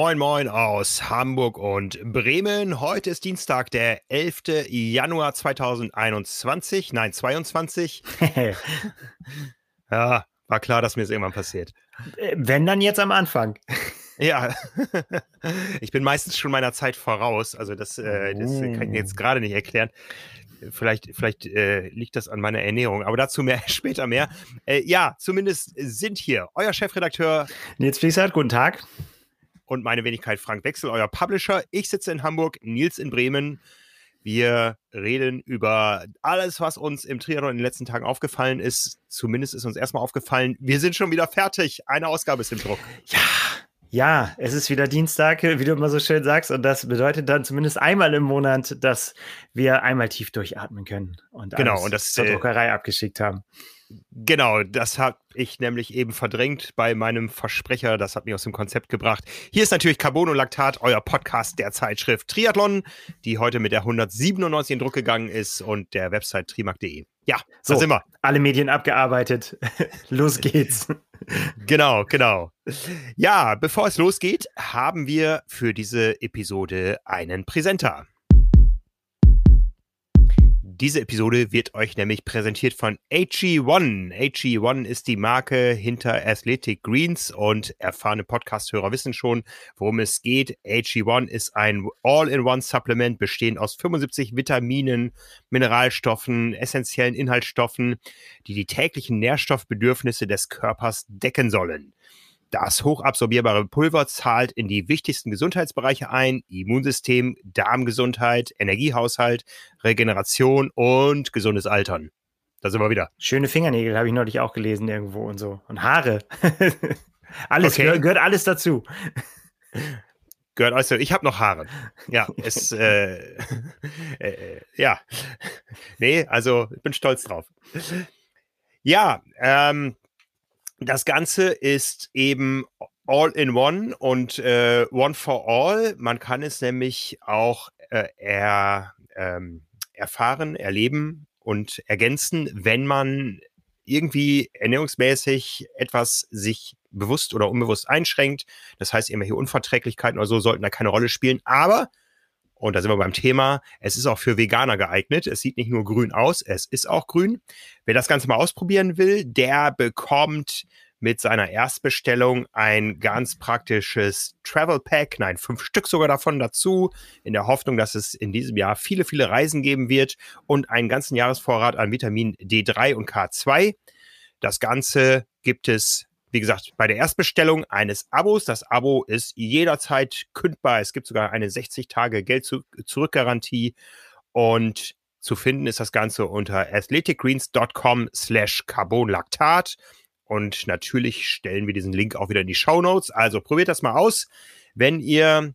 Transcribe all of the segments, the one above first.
Moin Moin aus Hamburg und Bremen. Heute ist Dienstag, der 11. Januar 2021. Nein, 22. ja, war klar, dass mir das irgendwann passiert. Äh, wenn dann jetzt am Anfang. Ja, ich bin meistens schon meiner Zeit voraus. Also das, äh, das kann ich jetzt oh. gerade nicht erklären. Vielleicht, vielleicht äh, liegt das an meiner Ernährung, aber dazu mehr später mehr. Äh, ja, zumindest sind hier euer Chefredakteur Nils Fließert, guten Tag und meine Wenigkeit Frank Wechsel, euer Publisher. Ich sitze in Hamburg, Nils in Bremen. Wir reden über alles, was uns im Triathlon in den letzten Tagen aufgefallen ist. Zumindest ist uns erstmal aufgefallen, wir sind schon wieder fertig. Eine Ausgabe ist im Druck. Ja, ja, es ist wieder Dienstag, wie du immer so schön sagst, und das bedeutet dann zumindest einmal im Monat, dass wir einmal tief durchatmen können und genau und das zur äh, Druckerei abgeschickt haben. Genau, das habe ich nämlich eben verdrängt bei meinem Versprecher. Das hat mich aus dem Konzept gebracht. Hier ist natürlich Carbonolactat, euer Podcast der Zeitschrift Triathlon, die heute mit der 197 in Druck gegangen ist und der Website trimark.de. Ja, so sind wir. Alle Medien abgearbeitet. Los geht's. genau, genau. Ja, bevor es losgeht, haben wir für diese Episode einen Präsenter. Diese Episode wird euch nämlich präsentiert von HE1. HE1 ist die Marke hinter Athletic Greens und erfahrene Podcast-Hörer wissen schon, worum es geht. HE1 ist ein All-in-One-Supplement bestehend aus 75 Vitaminen, Mineralstoffen, essentiellen Inhaltsstoffen, die die täglichen Nährstoffbedürfnisse des Körpers decken sollen. Das hochabsorbierbare Pulver zahlt in die wichtigsten Gesundheitsbereiche ein: Immunsystem, Darmgesundheit, Energiehaushalt, Regeneration und gesundes Altern. Da sind wir wieder. Schöne Fingernägel habe ich neulich auch gelesen irgendwo und so. Und Haare. alles okay. gehört, gehört alles dazu. Gehört alles dazu. Ich habe noch Haare. Ja, es, äh, äh, ja. Nee, also ich bin stolz drauf. Ja, ähm, das Ganze ist eben all in one und äh, one for all. Man kann es nämlich auch äh, er, ähm, erfahren, erleben und ergänzen, wenn man irgendwie ernährungsmäßig etwas sich bewusst oder unbewusst einschränkt. Das heißt, irgendwelche Unverträglichkeiten oder so sollten da keine Rolle spielen. Aber, und da sind wir beim Thema, es ist auch für Veganer geeignet. Es sieht nicht nur grün aus, es ist auch grün. Wer das Ganze mal ausprobieren will, der bekommt mit seiner Erstbestellung ein ganz praktisches Travel Pack, nein, fünf Stück sogar davon dazu, in der Hoffnung, dass es in diesem Jahr viele, viele Reisen geben wird und einen ganzen Jahresvorrat an Vitamin D3 und K2. Das Ganze gibt es, wie gesagt, bei der Erstbestellung eines Abos. Das Abo ist jederzeit kündbar. Es gibt sogar eine 60 Tage Geld-Zurück-Garantie und zu finden ist das Ganze unter athleticgreens.com slash carbonlactat. Und natürlich stellen wir diesen Link auch wieder in die Show Notes. Also probiert das mal aus, wenn ihr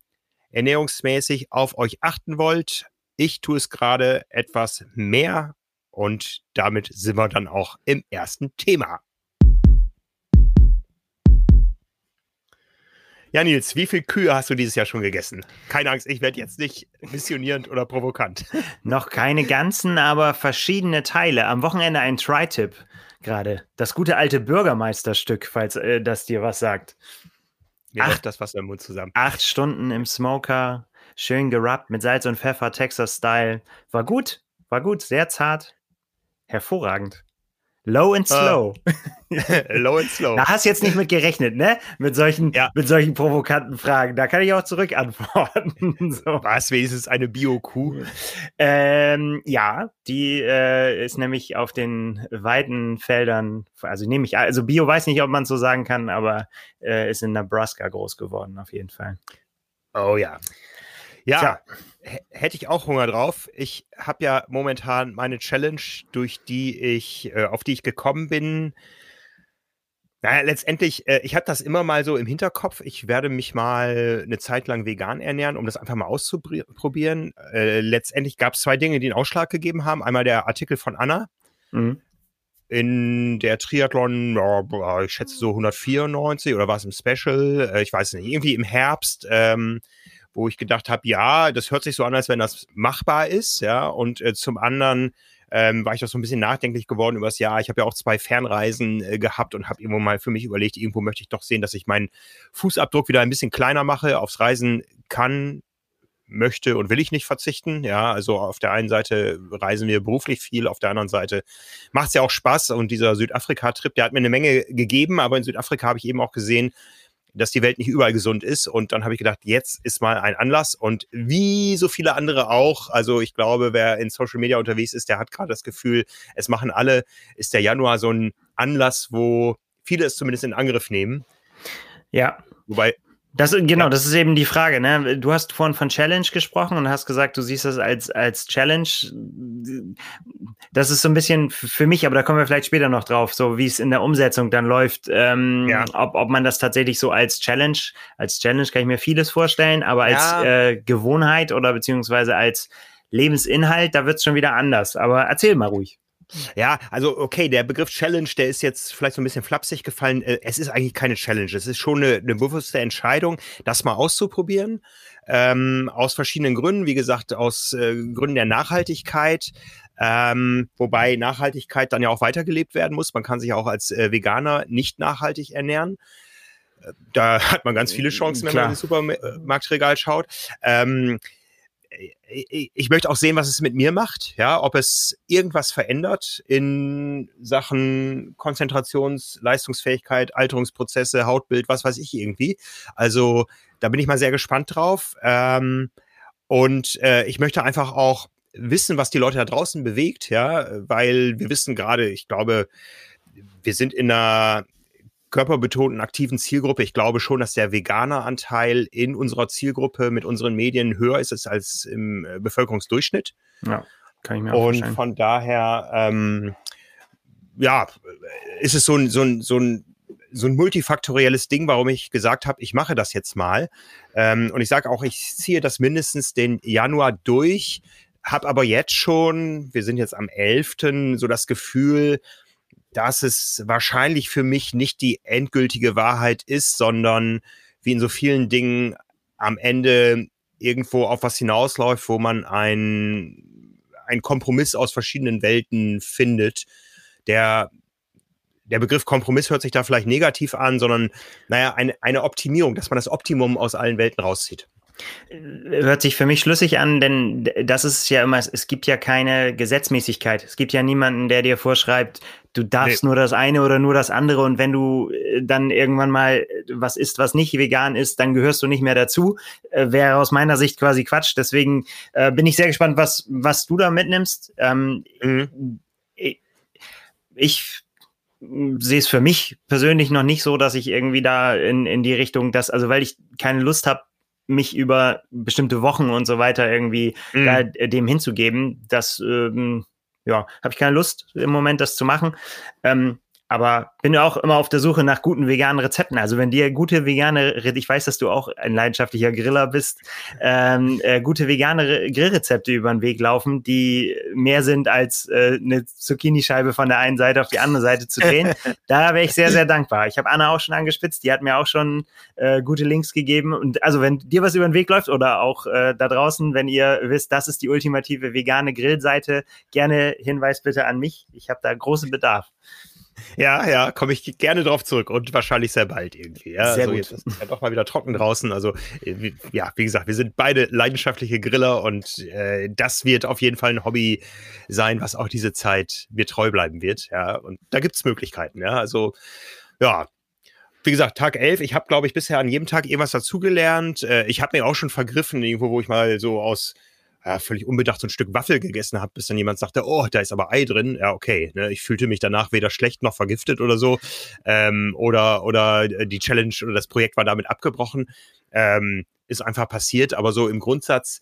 ernährungsmäßig auf euch achten wollt. Ich tue es gerade etwas mehr und damit sind wir dann auch im ersten Thema. Ja, Nils, wie viele Kühe hast du dieses Jahr schon gegessen? Keine Angst, ich werde jetzt nicht missionierend oder provokant. Noch keine ganzen, aber verschiedene Teile. Am Wochenende ein Tri-Tip gerade. Das gute alte Bürgermeisterstück, falls äh, das dir was sagt. Mir acht, das Wasser im Mund zusammen. Acht Stunden im Smoker, schön gerubbt mit Salz und Pfeffer, Texas-Style. War gut, war gut, sehr zart, hervorragend. Low and slow. Uh, low and slow. Da hast du jetzt nicht mit gerechnet, ne? Mit solchen, ja. mit solchen provokanten Fragen. Da kann ich auch zurück antworten. so. War es wenigstens eine Bio-Kuh? Ähm, ja, die äh, ist nämlich auf den weiten Feldern, also nehme ich, also Bio weiß nicht, ob man so sagen kann, aber äh, ist in Nebraska groß geworden, auf jeden Fall. Oh ja. Ja, hätte ich auch Hunger drauf. Ich habe ja momentan meine Challenge, durch die ich, äh, auf die ich gekommen bin. Naja, letztendlich, äh, ich habe das immer mal so im Hinterkopf. Ich werde mich mal eine Zeit lang vegan ernähren, um das einfach mal auszuprobieren. Äh, letztendlich gab es zwei Dinge, die einen Ausschlag gegeben haben. Einmal der Artikel von Anna. Mhm. In der Triathlon, ich schätze so 194 oder war es im Special? Äh, ich weiß nicht, irgendwie im Herbst. Ähm, wo ich gedacht habe, ja, das hört sich so an, als wenn das machbar ist, ja. Und äh, zum anderen ähm, war ich doch so ein bisschen nachdenklich geworden über das Jahr. Ich habe ja auch zwei Fernreisen äh, gehabt und habe irgendwo mal für mich überlegt, irgendwo möchte ich doch sehen, dass ich meinen Fußabdruck wieder ein bisschen kleiner mache. Aufs Reisen kann, möchte und will ich nicht verzichten. Ja, also auf der einen Seite reisen wir beruflich viel, auf der anderen Seite macht es ja auch Spaß. Und dieser Südafrika-Trip, der hat mir eine Menge gegeben, aber in Südafrika habe ich eben auch gesehen, dass die Welt nicht überall gesund ist. Und dann habe ich gedacht, jetzt ist mal ein Anlass. Und wie so viele andere auch, also ich glaube, wer in Social Media unterwegs ist, der hat gerade das Gefühl, es machen alle, ist der Januar so ein Anlass, wo viele es zumindest in Angriff nehmen. Ja. Wobei das, genau, ja. das ist eben die Frage. Ne? Du hast vorhin von Challenge gesprochen und hast gesagt, du siehst das als, als Challenge. Das ist so ein bisschen für mich, aber da kommen wir vielleicht später noch drauf, so wie es in der Umsetzung dann läuft. Ähm, ja. ob, ob man das tatsächlich so als Challenge, als Challenge kann ich mir vieles vorstellen, aber als ja. äh, Gewohnheit oder beziehungsweise als Lebensinhalt, da wird es schon wieder anders. Aber erzähl mal ruhig. Ja, also okay, der Begriff Challenge, der ist jetzt vielleicht so ein bisschen flapsig gefallen. Äh, es ist eigentlich keine Challenge. Es ist schon eine, eine bewusste Entscheidung, das mal auszuprobieren. Ähm, aus verschiedenen Gründen. Wie gesagt, aus äh, Gründen der Nachhaltigkeit. Ähm, wobei Nachhaltigkeit dann ja auch weitergelebt werden muss. Man kann sich auch als äh, Veganer nicht nachhaltig ernähren. Äh, da hat man ganz viele Chancen, wenn Klar. man ins Supermarktregal schaut. Ähm, ich möchte auch sehen, was es mit mir macht, ja, ob es irgendwas verändert in Sachen Konzentrations-, Leistungsfähigkeit, Alterungsprozesse, Hautbild, was weiß ich irgendwie. Also da bin ich mal sehr gespannt drauf. Ähm, und äh, ich möchte einfach auch wissen, was die Leute da draußen bewegt, ja, weil wir wissen gerade, ich glaube, wir sind in einer körperbetonten aktiven Zielgruppe. Ich glaube schon, dass der Veganer-Anteil in unserer Zielgruppe mit unseren Medien höher ist als im äh, Bevölkerungsdurchschnitt. Ja, kann ich mir auch Und vorstellen. von daher, ähm, ja, ist es so ein, so ein, so ein so ein multifaktorielles Ding, warum ich gesagt habe, ich mache das jetzt mal. Ähm, und ich sage auch, ich ziehe das mindestens den Januar durch, habe aber jetzt schon, wir sind jetzt am 11., so das Gefühl, dass es wahrscheinlich für mich nicht die endgültige Wahrheit ist, sondern wie in so vielen Dingen am Ende irgendwo auf was hinausläuft, wo man ein, ein Kompromiss aus verschiedenen Welten findet, der der Begriff Kompromiss hört sich da vielleicht negativ an, sondern naja, eine, eine Optimierung, dass man das Optimum aus allen Welten rauszieht. Hört sich für mich schlüssig an, denn das ist ja immer, es gibt ja keine Gesetzmäßigkeit. Es gibt ja niemanden, der dir vorschreibt, du darfst nee. nur das eine oder nur das andere und wenn du äh, dann irgendwann mal was isst, was nicht vegan ist, dann gehörst du nicht mehr dazu. Äh, Wäre aus meiner Sicht quasi Quatsch. Deswegen äh, bin ich sehr gespannt, was, was du da mitnimmst. Ähm, mhm. ich, ich sehe es für mich persönlich noch nicht so, dass ich irgendwie da in, in die Richtung, dass, also weil ich keine Lust habe, mich über bestimmte Wochen und so weiter irgendwie mhm. da, äh, dem hinzugeben, das ähm, ja, habe ich keine Lust im Moment, das zu machen. Ähm, aber bin auch immer auf der Suche nach guten veganen Rezepten. Also wenn dir gute vegane, ich weiß, dass du auch ein leidenschaftlicher Griller bist, ähm, äh, gute vegane Grillrezepte über den Weg laufen, die mehr sind als äh, eine Zucchini-Scheibe von der einen Seite auf die andere Seite zu drehen, da wäre ich sehr, sehr dankbar. Ich habe Anna auch schon angespitzt, die hat mir auch schon äh, gute Links gegeben. Und also wenn dir was über den Weg läuft oder auch äh, da draußen, wenn ihr wisst, das ist die ultimative vegane Grillseite, gerne Hinweis bitte an mich. Ich habe da großen Bedarf. Ja, ja, komme ich gerne drauf zurück und wahrscheinlich sehr bald irgendwie. Ja, sehr also gut. Jetzt ist es ja doch mal wieder trocken draußen. Also äh, ja, wie gesagt, wir sind beide leidenschaftliche Griller und äh, das wird auf jeden Fall ein Hobby sein, was auch diese Zeit mir treu bleiben wird. Ja, und da gibt es Möglichkeiten. Ja, also ja, wie gesagt, Tag 11, ich habe, glaube ich, bisher an jedem Tag irgendwas dazugelernt. Äh, ich habe mir auch schon vergriffen, irgendwo, wo ich mal so aus ja, völlig unbedacht so ein Stück Waffel gegessen habe, bis dann jemand sagte, oh, da ist aber Ei drin. Ja, okay. Ne? Ich fühlte mich danach weder schlecht noch vergiftet oder so. Ähm, oder, oder die Challenge oder das Projekt war damit abgebrochen. Ähm, ist einfach passiert. Aber so im Grundsatz,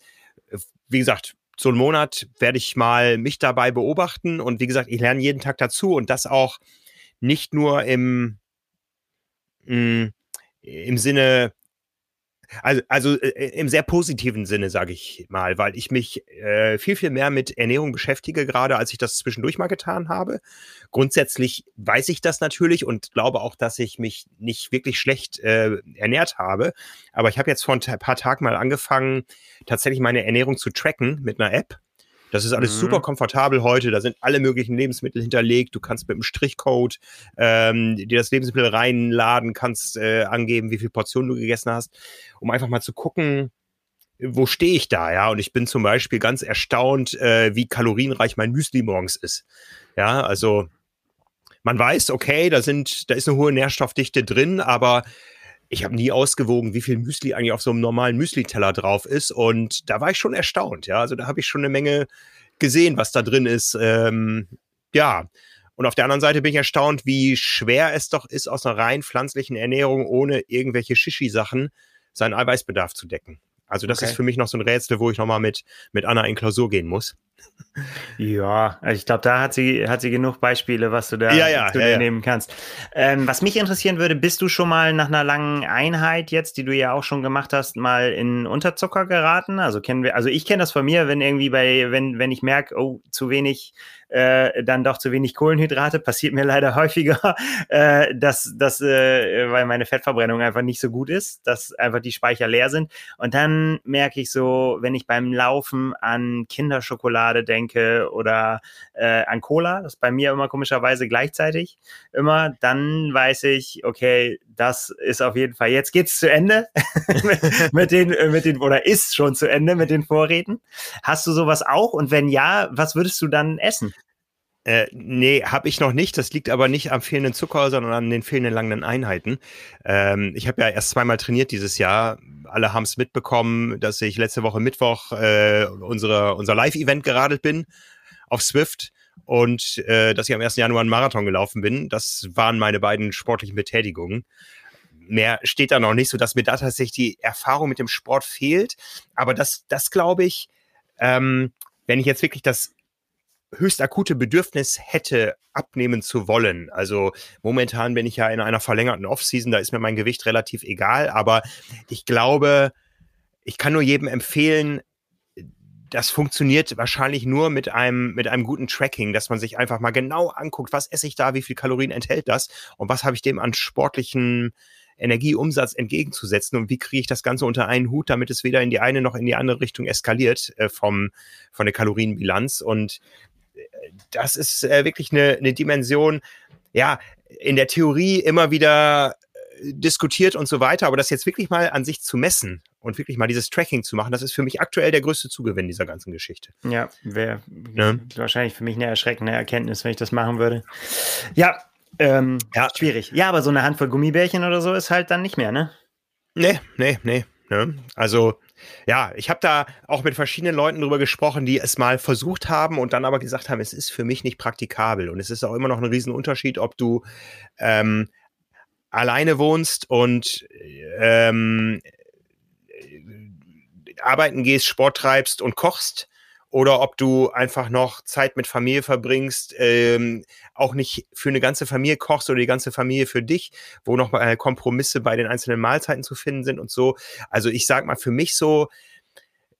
äh, wie gesagt, so einen Monat werde ich mal mich dabei beobachten. Und wie gesagt, ich lerne jeden Tag dazu und das auch nicht nur im, mm, im Sinne, also, also äh, im sehr positiven Sinne, sage ich mal, weil ich mich äh, viel, viel mehr mit Ernährung beschäftige, gerade als ich das zwischendurch mal getan habe. Grundsätzlich weiß ich das natürlich und glaube auch, dass ich mich nicht wirklich schlecht äh, ernährt habe. Aber ich habe jetzt vor ein paar Tagen mal angefangen, tatsächlich meine Ernährung zu tracken mit einer App Das ist alles mhm. super komfortabel heute. Da sind alle möglichen Lebensmittel hinterlegt. Du kannst mit einem Strichcode ähm, dir das Lebensmittel reinladen, kannst äh, angeben, wie viel Portionen du gegessen hast, um einfach mal zu gucken, wo stehe ich da, ja? Und ich bin zum Beispiel ganz erstaunt, äh, wie kalorienreich mein Müsli morgens ist. Ja, also man weiß, okay, da sind, da ist eine hohe Nährstoffdichte drin, aber ich habe nie ausgewogen, wie viel Müsli eigentlich auf so einem normalen Müsli-Teller drauf ist. Und da war ich schon erstaunt, ja. Also da habe ich schon eine Menge gesehen, was da drin ist. Ähm, ja. Und auf der anderen Seite bin ich erstaunt, wie schwer es doch ist, aus einer rein pflanzlichen Ernährung ohne irgendwelche Shishi-Sachen seinen Eiweißbedarf zu decken. Also das okay. ist für mich noch so ein Rätsel, wo ich nochmal mit, mit Anna in Klausur gehen muss. Ja, also ich glaube, da hat sie, hat sie genug Beispiele, was du da ja, ja, du ja, nehmen kannst. Ähm, was mich interessieren würde, bist du schon mal nach einer langen Einheit jetzt, die du ja auch schon gemacht hast, mal in Unterzucker geraten? Also kennen wir, also ich kenne das von mir, wenn irgendwie bei, wenn, wenn ich merke, oh, zu wenig äh, dann doch zu wenig Kohlenhydrate. Passiert mir leider häufiger, äh, dass, dass äh, weil meine Fettverbrennung einfach nicht so gut ist, dass einfach die Speicher leer sind. Und dann merke ich so, wenn ich beim Laufen an Kinderschokolade denke oder äh, an Cola, das bei mir immer komischerweise gleichzeitig immer, dann weiß ich, okay, das ist auf jeden Fall, jetzt geht's zu Ende mit, mit, den, mit den, oder ist schon zu Ende mit den Vorräten. Hast du sowas auch? Und wenn ja, was würdest du dann essen? Äh, nee, habe ich noch nicht. Das liegt aber nicht am fehlenden Zucker, sondern an den fehlenden langen Einheiten. Ähm, ich habe ja erst zweimal trainiert dieses Jahr. Alle haben es mitbekommen, dass ich letzte Woche Mittwoch äh, unsere, unser Live-Event geradelt bin auf Swift und äh, dass ich am 1. Januar einen Marathon gelaufen bin. Das waren meine beiden sportlichen Betätigungen. Mehr steht da noch nicht, so dass mir da tatsächlich die Erfahrung mit dem Sport fehlt. Aber das, das glaube ich, ähm, wenn ich jetzt wirklich das höchst akute Bedürfnis hätte, abnehmen zu wollen. Also momentan bin ich ja in einer verlängerten Offseason, da ist mir mein Gewicht relativ egal, aber ich glaube, ich kann nur jedem empfehlen, das funktioniert wahrscheinlich nur mit einem, mit einem guten Tracking, dass man sich einfach mal genau anguckt, was esse ich da, wie viel Kalorien enthält das und was habe ich dem an sportlichen Energieumsatz entgegenzusetzen und wie kriege ich das Ganze unter einen Hut, damit es weder in die eine noch in die andere Richtung eskaliert äh, vom, von der Kalorienbilanz. Und das ist äh, wirklich eine, eine Dimension, ja, in der Theorie immer wieder äh, diskutiert und so weiter, aber das jetzt wirklich mal an sich zu messen und wirklich mal dieses Tracking zu machen, das ist für mich aktuell der größte Zugewinn dieser ganzen Geschichte. Ja, wäre ne? wahrscheinlich für mich eine erschreckende Erkenntnis, wenn ich das machen würde. Ja, ähm, ja, schwierig. Ja, aber so eine Handvoll Gummibärchen oder so ist halt dann nicht mehr, ne? Nee, nee, nee. Ne? Also ja, ich habe da auch mit verschiedenen Leuten drüber gesprochen, die es mal versucht haben und dann aber gesagt haben, es ist für mich nicht praktikabel. Und es ist auch immer noch ein Riesenunterschied, ob du ähm, alleine wohnst und ähm, arbeiten gehst, Sport treibst und kochst oder ob du einfach noch Zeit mit Familie verbringst, ähm, auch nicht für eine ganze Familie kochst oder die ganze Familie für dich, wo noch mal Kompromisse bei den einzelnen Mahlzeiten zu finden sind und so. Also ich sag mal für mich so,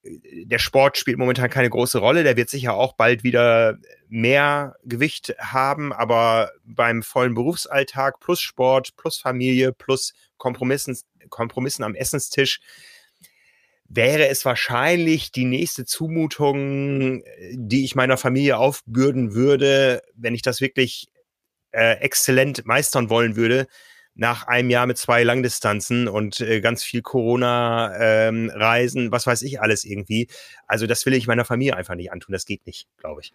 äh, der Sport spielt momentan keine große Rolle. Der wird sicher auch bald wieder mehr Gewicht haben, aber beim vollen Berufsalltag plus Sport, plus Familie, plus Kompromissen, Kompromissen am Essenstisch wäre es wahrscheinlich die nächste Zumutung, die ich meiner Familie aufbürden würde, wenn ich das wirklich äh, exzellent meistern wollen würde, nach einem Jahr mit zwei Langdistanzen und äh, ganz viel Corona-Reisen, ähm, was weiß ich alles irgendwie. Also das will ich meiner Familie einfach nicht antun. Das geht nicht, glaube ich.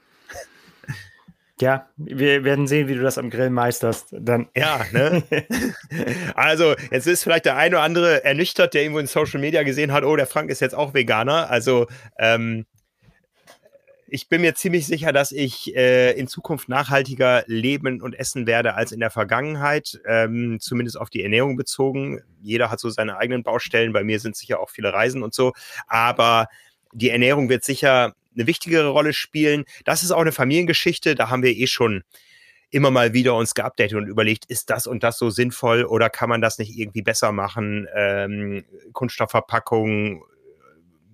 Ja, wir werden sehen, wie du das am Grill meisterst. Dann. Ja, ne? also, jetzt ist vielleicht der eine oder andere ernüchtert, der irgendwo in Social Media gesehen hat, oh, der Frank ist jetzt auch Veganer. Also, ähm, ich bin mir ziemlich sicher, dass ich äh, in Zukunft nachhaltiger leben und essen werde als in der Vergangenheit, ähm, zumindest auf die Ernährung bezogen. Jeder hat so seine eigenen Baustellen. Bei mir sind sicher auch viele Reisen und so. Aber die Ernährung wird sicher eine wichtigere Rolle spielen. Das ist auch eine Familiengeschichte, da haben wir eh schon immer mal wieder uns geupdatet und überlegt, ist das und das so sinnvoll oder kann man das nicht irgendwie besser machen? Ähm, Kunststoffverpackungen,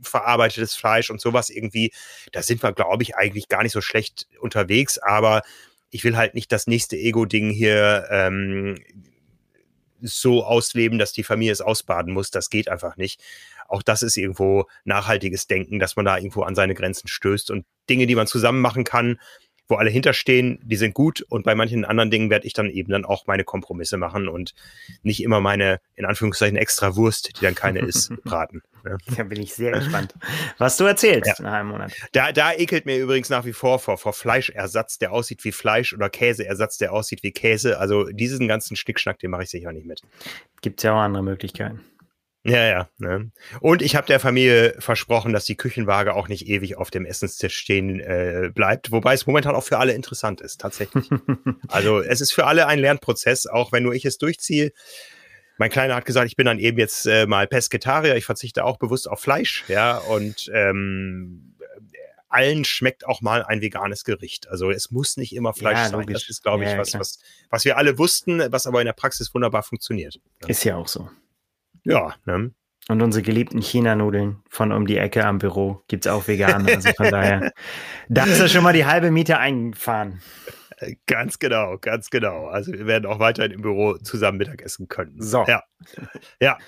verarbeitetes Fleisch und sowas irgendwie. Da sind wir, glaube ich, eigentlich gar nicht so schlecht unterwegs, aber ich will halt nicht das nächste Ego-Ding hier ähm, so ausleben, dass die Familie es ausbaden muss. Das geht einfach nicht. Auch das ist irgendwo nachhaltiges Denken, dass man da irgendwo an seine Grenzen stößt und Dinge, die man zusammen machen kann, wo alle hinterstehen, die sind gut und bei manchen anderen Dingen werde ich dann eben dann auch meine Kompromisse machen und nicht immer meine, in Anführungszeichen, extra Wurst, die dann keine ist, braten. Ne? Da bin ich sehr gespannt, was du erzählst ja. nach einem Monat. Da, da ekelt mir übrigens nach wie vor vor, vor Fleischersatz, der aussieht wie Fleisch oder Käseersatz, der aussieht wie Käse. Also diesen ganzen Schnickschnack, den mache ich sicher nicht mit. Gibt es ja auch andere Möglichkeiten. Ja, ja. Ne? Und ich habe der Familie versprochen, dass die Küchenwaage auch nicht ewig auf dem Essenstisch stehen äh, bleibt, wobei es momentan auch für alle interessant ist, tatsächlich. also es ist für alle ein Lernprozess, auch wenn nur ich es durchziehe. Mein Kleiner hat gesagt, ich bin dann eben jetzt äh, mal Pesketarier, ich verzichte auch bewusst auf Fleisch, ja, und ähm, allen schmeckt auch mal ein veganes Gericht. Also es muss nicht immer Fleisch ja, sein. Das ist, glaube ich, ja, was, was, was wir alle wussten, was aber in der Praxis wunderbar funktioniert. Ist ja auch so. Ja, ne? Und unsere geliebten China-Nudeln von um die Ecke am Büro gibt es auch vegan. Also von daher, da ist ja schon mal die halbe Miete eingefahren. Ganz genau, ganz genau. Also wir werden auch weiterhin im Büro zusammen Mittagessen können. So. Ja. ja.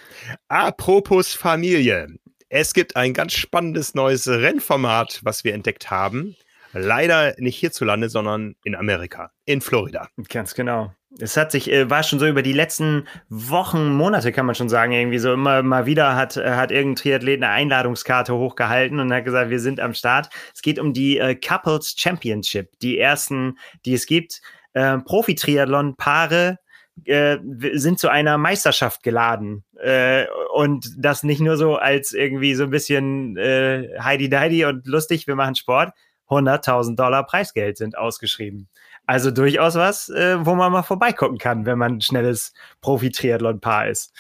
Apropos Familie. Es gibt ein ganz spannendes neues Rennformat, was wir entdeckt haben. Leider nicht hierzulande, sondern in Amerika, in Florida. Ganz genau. Es hat sich, äh, war schon so über die letzten Wochen, Monate, kann man schon sagen, irgendwie so immer mal wieder hat, äh, hat irgendein Triathlet eine Einladungskarte hochgehalten und hat gesagt, wir sind am Start. Es geht um die äh, Couples Championship, die ersten, die es gibt. Äh, Profi-Triathlon-Paare äh, sind zu einer Meisterschaft geladen. Äh, und das nicht nur so als irgendwie so ein bisschen äh, Heidi Deidi und lustig, wir machen Sport. 100.000 Dollar Preisgeld sind ausgeschrieben. Also durchaus was, äh, wo man mal vorbeigucken kann, wenn man ein schnelles Profi-Triathlon-Paar ist.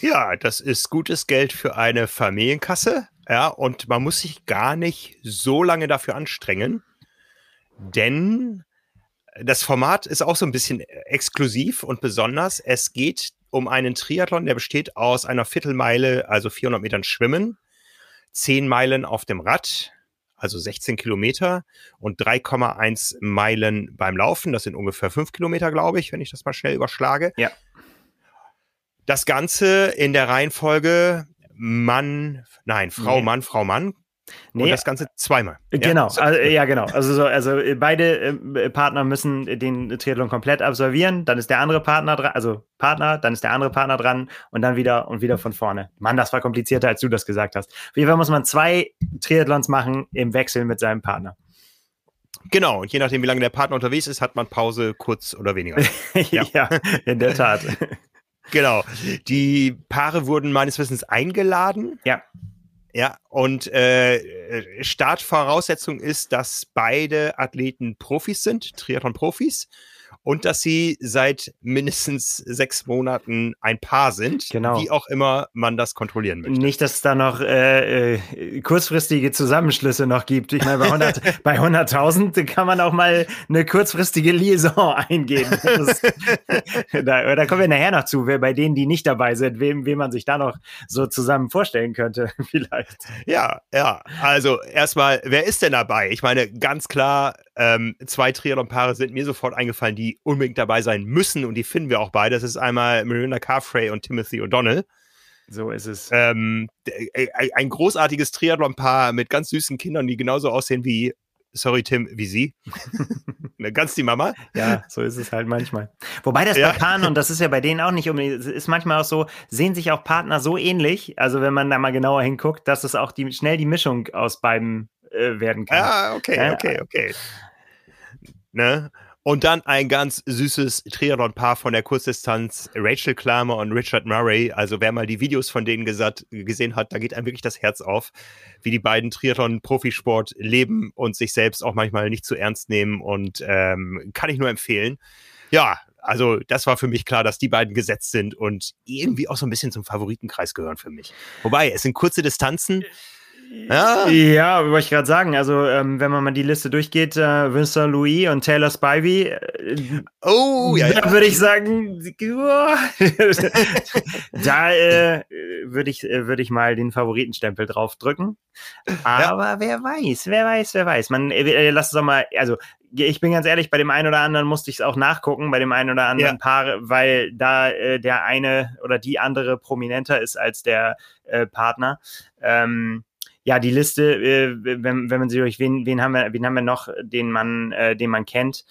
Ja, das ist gutes Geld für eine Familienkasse. Ja, und man muss sich gar nicht so lange dafür anstrengen, denn das Format ist auch so ein bisschen exklusiv und besonders. Es geht um einen Triathlon, der besteht aus einer Viertelmeile, also 400 Metern Schwimmen, 10 Meilen auf dem Rad, also 16 Kilometer und 3,1 Meilen beim Laufen. Das sind ungefähr 5 Kilometer, glaube ich, wenn ich das mal schnell überschlage. Ja. Das Ganze in der Reihenfolge Mann, nein, Frau, nee. Mann, Frau, Mann, Nee, und das Ganze zweimal. Genau, ja, also, ja genau. Also, so, also beide äh, Partner müssen den Triathlon komplett absolvieren, dann ist der andere Partner dran, also Partner, dann ist der andere Partner dran und dann wieder und wieder von vorne. Mann, das war komplizierter, als du das gesagt hast. Auf jeden Fall muss man zwei Triathlons machen im Wechsel mit seinem Partner. Genau, je nachdem, wie lange der Partner unterwegs ist, hat man Pause kurz oder weniger. ja. ja, in der Tat. genau. Die Paare wurden meines Wissens eingeladen. Ja. Ja, und äh, Startvoraussetzung ist, dass beide Athleten Profis sind, Triathlon-Profis und dass sie seit mindestens sechs Monaten ein Paar sind, genau. wie auch immer man das kontrollieren möchte. Nicht, dass es da noch äh, äh, kurzfristige Zusammenschlüsse noch gibt. Ich meine, bei 100, bei 100.000 kann man auch mal eine kurzfristige Liaison eingehen. Das, da, da kommen wir nachher noch zu, wer bei denen, die nicht dabei sind, wem, wem man sich da noch so zusammen vorstellen könnte, vielleicht. Ja, ja. Also erstmal, wer ist denn dabei? Ich meine, ganz klar, ähm, zwei Triathlon-Paare sind mir sofort eingefallen, die unbedingt dabei sein müssen und die finden wir auch beide. Das ist einmal Miranda Carfrey und Timothy O'Donnell. So ist es. Ähm, ein großartiges Triathlon-Paar mit ganz süßen Kindern, die genauso aussehen wie, sorry Tim, wie sie. Ne, ganz die Mama. Ja, so ist es halt manchmal. Wobei das ja. bei und das ist ja bei denen auch nicht unbedingt, ist manchmal auch so, sehen sich auch Partner so ähnlich, also wenn man da mal genauer hinguckt, dass es auch die, schnell die Mischung aus beiden äh, werden kann. Ah, okay, okay, okay. Ne? Und dann ein ganz süßes Triathlon-Paar von der Kurzdistanz, Rachel Klammer und Richard Murray. Also wer mal die Videos von denen gesagt, gesehen hat, da geht einem wirklich das Herz auf, wie die beiden Triathlon-Profisport leben und sich selbst auch manchmal nicht zu ernst nehmen. Und ähm, kann ich nur empfehlen. Ja, also das war für mich klar, dass die beiden gesetzt sind und irgendwie auch so ein bisschen zum Favoritenkreis gehören für mich. Wobei, es sind kurze Distanzen. Ja, ja wollte ich gerade sagen. Also, ähm, wenn man mal die Liste durchgeht, äh, Winston Louis und Taylor Spivey, äh, oh, ja, da würde ich sagen, da äh, würde ich, äh, würd ich mal den Favoritenstempel drauf drücken. Aber ja. wer weiß, wer weiß, wer weiß. Man, äh, äh lass uns doch mal, also ich bin ganz ehrlich, bei dem einen oder anderen musste ich es auch nachgucken, bei dem einen oder anderen ja. Paar, weil da äh, der eine oder die andere prominenter ist als der äh, Partner. Ähm, ja, die Liste, äh, wenn, wenn man sie durch, wen, wen haben wir, wen haben wir noch, den man, äh, den man kennt?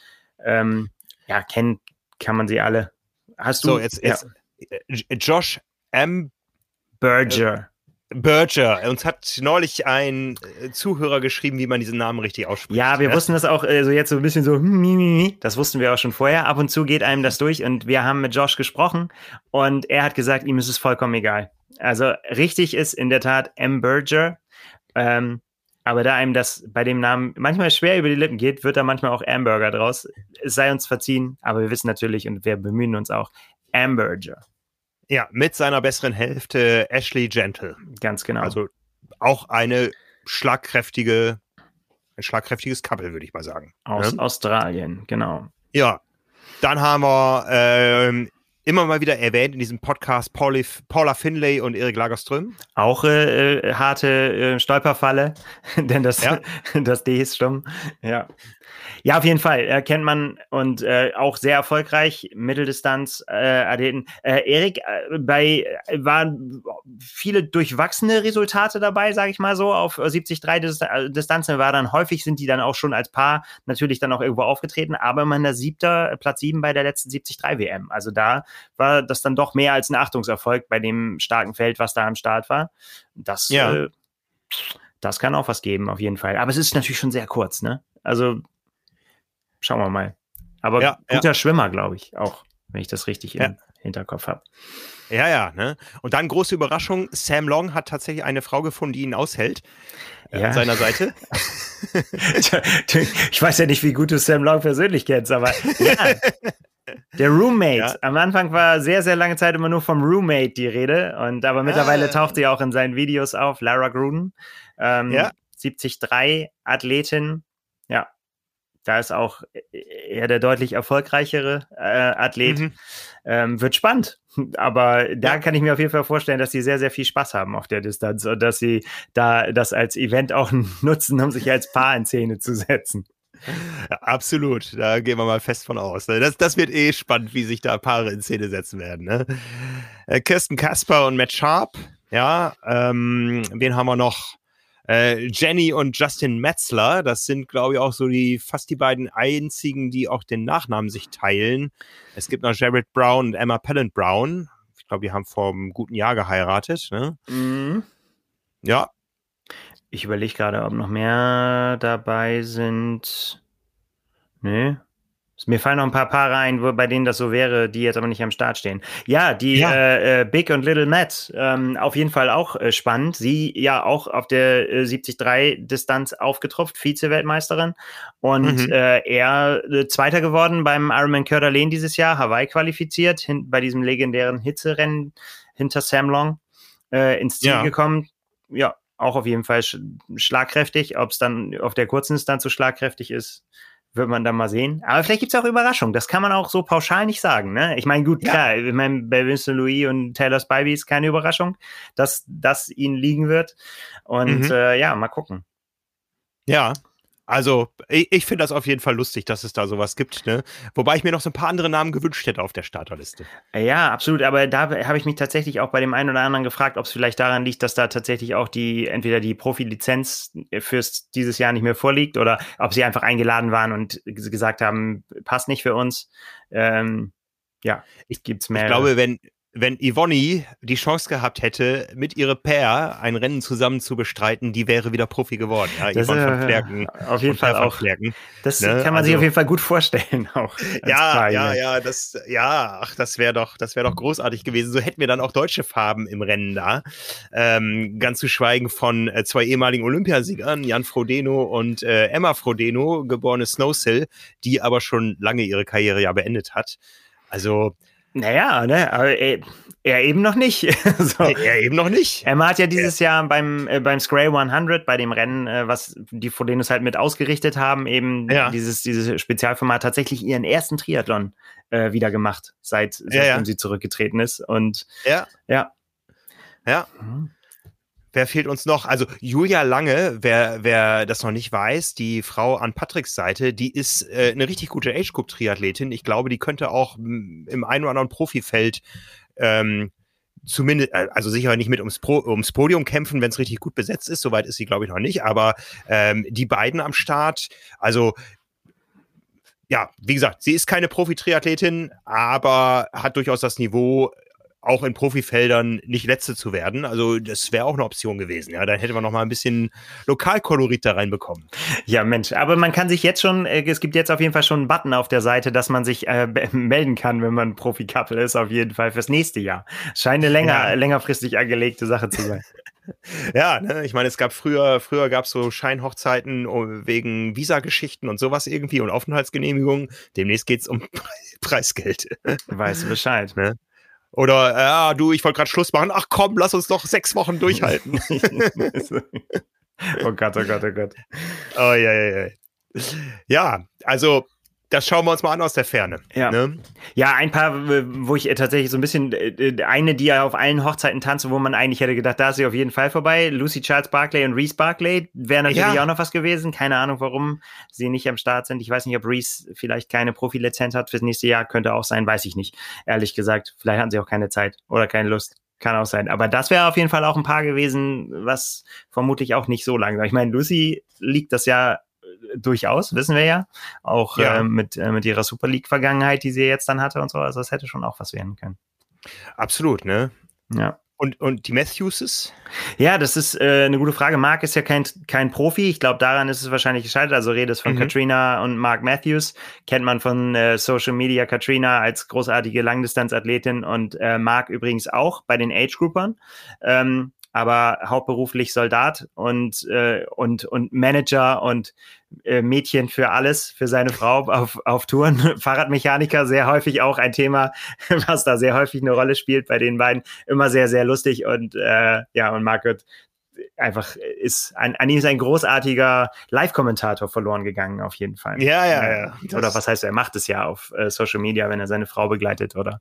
Ähm, ja, kennt kann man sie alle. Hast du? So, jetzt, jetzt äh, Josh M. Berger. Berger. Uns hat neulich ein äh, Zuhörer geschrieben, wie man diesen Namen richtig ausspricht. Ja, wir ja? wussten das auch äh, so jetzt so ein bisschen so, hm, das wussten wir auch schon vorher. Ab und zu geht einem das durch und wir haben mit Josh gesprochen und er hat gesagt, ihm ist es vollkommen egal. Also richtig ist in der Tat M. Berger. Ähm, aber da einem das bei dem Namen manchmal schwer über die Lippen geht, wird da manchmal auch Amberger draus. Es sei uns verziehen, aber wir wissen natürlich und wir bemühen uns auch, Amberger. Ja, mit seiner besseren Hälfte Ashley Gentle. Ganz genau. Also auch eine schlagkräftige, ein schlagkräftiges Couple, würde ich mal sagen. Aus ne? Australien, genau. Ja. Dann haben wir ähm, immer mal wieder erwähnt in diesem Podcast Pauli, Paula Finlay und Erik Lagerström. Auch äh, äh harte äh, Stolperfalle, denn das, ja. das D ist stumm. Ja. Ja, auf jeden Fall. Äh, kennt man und äh, auch sehr erfolgreich, Mitteldistanz-Athleten. Äh, äh, Erik, äh, bei äh, waren viele durchwachsene Resultate dabei, sage ich mal so, auf 73 Distanzen war dann häufig, sind die dann auch schon als Paar natürlich dann auch irgendwo aufgetreten, aber man der siebter, Platz sieben bei der letzten 73 WM. Also da war das dann doch mehr als ein Achtungserfolg bei dem starken Feld, was da am Start war. Das, ja. äh, das kann auch was geben, auf jeden Fall. Aber es ist natürlich schon sehr kurz, ne? Also schauen wir mal. Aber ja, guter ja. Schwimmer, glaube ich, auch, wenn ich das richtig im Hinterkopf habe. Ja, ja, ne? Und dann große Überraschung, Sam Long hat tatsächlich eine Frau gefunden, die ihn aushält äh, ja. an seiner Seite. ich weiß ja nicht, wie gut du Sam Long persönlich kennst, aber ja. Der Roommate. Ja. Am Anfang war sehr, sehr lange Zeit immer nur vom Roommate die Rede. Und aber mittlerweile ah. taucht sie auch in seinen Videos auf, Lara Gruden. Ähm, ja. 73 Athletin. Ja, da ist auch e-, eher der deutlich erfolgreichere äh, Athlet. Mhm. Ähm, wird spannend. Aber da ja. kann ich mir auf jeden Fall vorstellen, dass sie sehr, sehr viel Spaß haben auf der Distanz und dass sie da das als Event auch nutzen, um sich als Paar in Szene zu setzen. Absolut, da gehen wir mal fest von aus. Ne? Das, das wird eh spannend, wie sich da Paare in Szene setzen werden. Ne? Äh, Kirsten Kasper und Matt Sharp, ja, ähm, wen haben wir noch? Äh, Jenny und Justin Metzler, das sind, glaube ich, auch so die fast die beiden einzigen, die auch den Nachnamen sich teilen. Es gibt noch Jared Brown und Emma Pellant Brown. Ich glaube, die haben vor einem guten Jahr geheiratet. Ne? Mhm. Ja. Ich überlege gerade, ob noch mehr dabei sind. Nö, mir fallen noch ein paar Paare ein, wo, bei denen das so wäre, die jetzt aber nicht am Start stehen. Ja, die ja. Äh, äh Big und Little Matt, ähm, auf jeden Fall auch äh, spannend. Sie ja auch auf der äh, 73-Distanz aufgetropft, Vize-Weltmeisterin. Und mhm. äh, er äh, Zweiter geworden beim Ironman d'Alene dieses Jahr, Hawaii qualifiziert, hin, bei diesem legendären Hitzerennen hinter Sam Long ins Ziel ja. gekommen. Ja, auch auf jeden Fall sch schlagkräftig. Ob es dann auf der kurzen Distanz so schlagkräftig ist, wird man dann mal sehen. Aber vielleicht gibt es auch Überraschungen. Das kann man auch so pauschal nicht sagen. Ne? Ich meine, gut, ja. klar, ich mein, bei Vincent Louis und Taylor Spivey ist keine Überraschung, dass das ihnen liegen wird. Und mhm. äh, ja, mal gucken. Ja, also, ich, ich finde das auf jeden Fall lustig, dass es da sowas gibt, ne? Wobei ich mir noch so ein paar andere Namen gewünscht hätte auf der Starterliste. Ja, absolut. Aber da habe ich mich tatsächlich auch bei dem einen oder anderen gefragt, ob es vielleicht daran liegt, dass da tatsächlich auch die, entweder die Profilizenz fürs dieses Jahr nicht mehr vorliegt oder ob sie einfach eingeladen waren und gesagt haben, passt nicht für uns. Ähm, ja, ich gibt's mehr. Ich glaube, wenn, wenn Yvonne die Chance gehabt hätte, mit ihrer Pair ein Rennen zusammen zu bestreiten, die wäre wieder Profi geworden. Ja, das Yvonne von Flerken. Auf jeden Fall auch. Flerken, das ne? kann man also, sich auf jeden Fall gut vorstellen auch. Ja, Paar, ja, ja, das, ja, ach, das wäre doch, das wäre doch großartig gewesen. So hätten wir dann auch deutsche Farben im Rennen da. Ähm, ganz zu schweigen von äh, zwei ehemaligen Olympiasiegern, Jan Frodeno und äh, Emma Frodeno, geborene Snowsill, die aber schon lange ihre Karriere ja beendet hat. Also, naja, ne, aber er, er eben noch nicht. so. Er eben noch nicht. Emma hat ja dieses ja. Jahr beim, äh, beim Scray 100, bei dem Rennen, äh, was die Fodenos halt mit ausgerichtet haben, eben ja. dieses, dieses Spezialformat tatsächlich ihren ersten Triathlon äh, wieder gemacht, seit, seitdem ja, sie zurückgetreten ist. Und ja. Ja. Ja. Mhm. Wer fehlt uns noch? Also Julia Lange, wer, wer das noch nicht weiß, die Frau an Patricks Seite, die ist äh, eine richtig gute Age-Group-Triathletin. Ich glaube, die könnte auch im einen oder anderen Profifeld ähm, zumindest, äh, also sicher nicht mit ums, Pro, ums Podium kämpfen, wenn es richtig gut besetzt ist. Soweit ist sie, glaube ich, noch nicht. Aber ähm, die beiden am Start, also ja, wie gesagt, sie ist keine Profi-Triathletin, aber hat durchaus das Niveau, auch in Profifeldern nicht Letzte zu werden. Also das wäre auch eine Option gewesen. Ja, dann hätte man noch mal ein bisschen Lokalkolorit da reinbekommen. Ja, Mensch, aber man kann sich jetzt schon, äh, es gibt jetzt auf jeden Fall schon einen Button auf der Seite, dass man sich äh, melden kann, wenn man Profi-Couple ist, auf jeden Fall fürs nächste Jahr. Scheint eine länger, ja. längerfristig angelegte Sache zu sein. Ja, ne, ich meine, es gab früher, früher gab es so Scheinhochzeiten oh, wegen Visageschichten und sowas irgendwie und Aufenthaltsgenehmigungen. Demnächst geht es um Preisgeld. Weißt du Bescheid. Ne? Oder, ja, du, ich wollte gerade Schluss machen. Ach komm, lass uns doch sechs Wochen durchhalten. oh Gott, oh Gott, oh Gott. Oh, ja, ja, ja. Ja, also das schauen wir uns mal an aus der Ferne. Ja, ne? ja ein paar, wo ich tatsächlich so ein bisschen, äh, eine, die ja auf allen Hochzeiten tanzt, wo man eigentlich hätte gedacht, da ist sie auf jeden Fall vorbei. Lucy Charles Barclay und Reese Barclay wäre natürlich ja. auch noch was gewesen. Keine Ahnung, warum sie nicht am Start sind. Ich weiß nicht, ob Reese vielleicht keine Profilizenz hat fürs nächste Jahr. Könnte auch sein, weiß ich nicht. Ehrlich gesagt, vielleicht hatten sie auch keine Zeit oder keine Lust. Kann auch sein. Aber das wäre auf jeden Fall auch ein Paar gewesen, was vermutlich auch nicht so lange. Ich meine, Lucy liegt das ja durchaus, wissen wir ja. Auch ja. Äh, mit, äh, mit ihrer Super League-Vergangenheit, die sie jetzt dann hatte und so. Also das hätte schon auch was werden können. Absolut, ne? Ja. Und, und die Matthewses? Ja, das ist äh, eine gute Frage. Mark ist ja kein, kein Profi. Ich glaube, daran ist es wahrscheinlich gescheitert. Also redest von mhm. Katrina und Mark Matthews. Kennt man von äh, Social Media Katrina als großartige Langdistanzathletin und äh, Mark übrigens auch bei den Age-Groupern. Ähm, aber hauptberuflich Soldat und, äh, und, und Manager und äh, Mädchen für alles, für seine Frau auf, auf Touren. Fahrradmechaniker, sehr häufig auch ein Thema, was da sehr häufig eine Rolle spielt bei den beiden. Immer sehr, sehr lustig und äh, ja, und Margaret einfach ist ein, an ihm ist ein großartiger Live-Kommentator verloren gegangen, auf jeden Fall. Ja, ja, ja. Das oder was heißt, er macht es ja auf äh, Social Media, wenn er seine Frau begleitet oder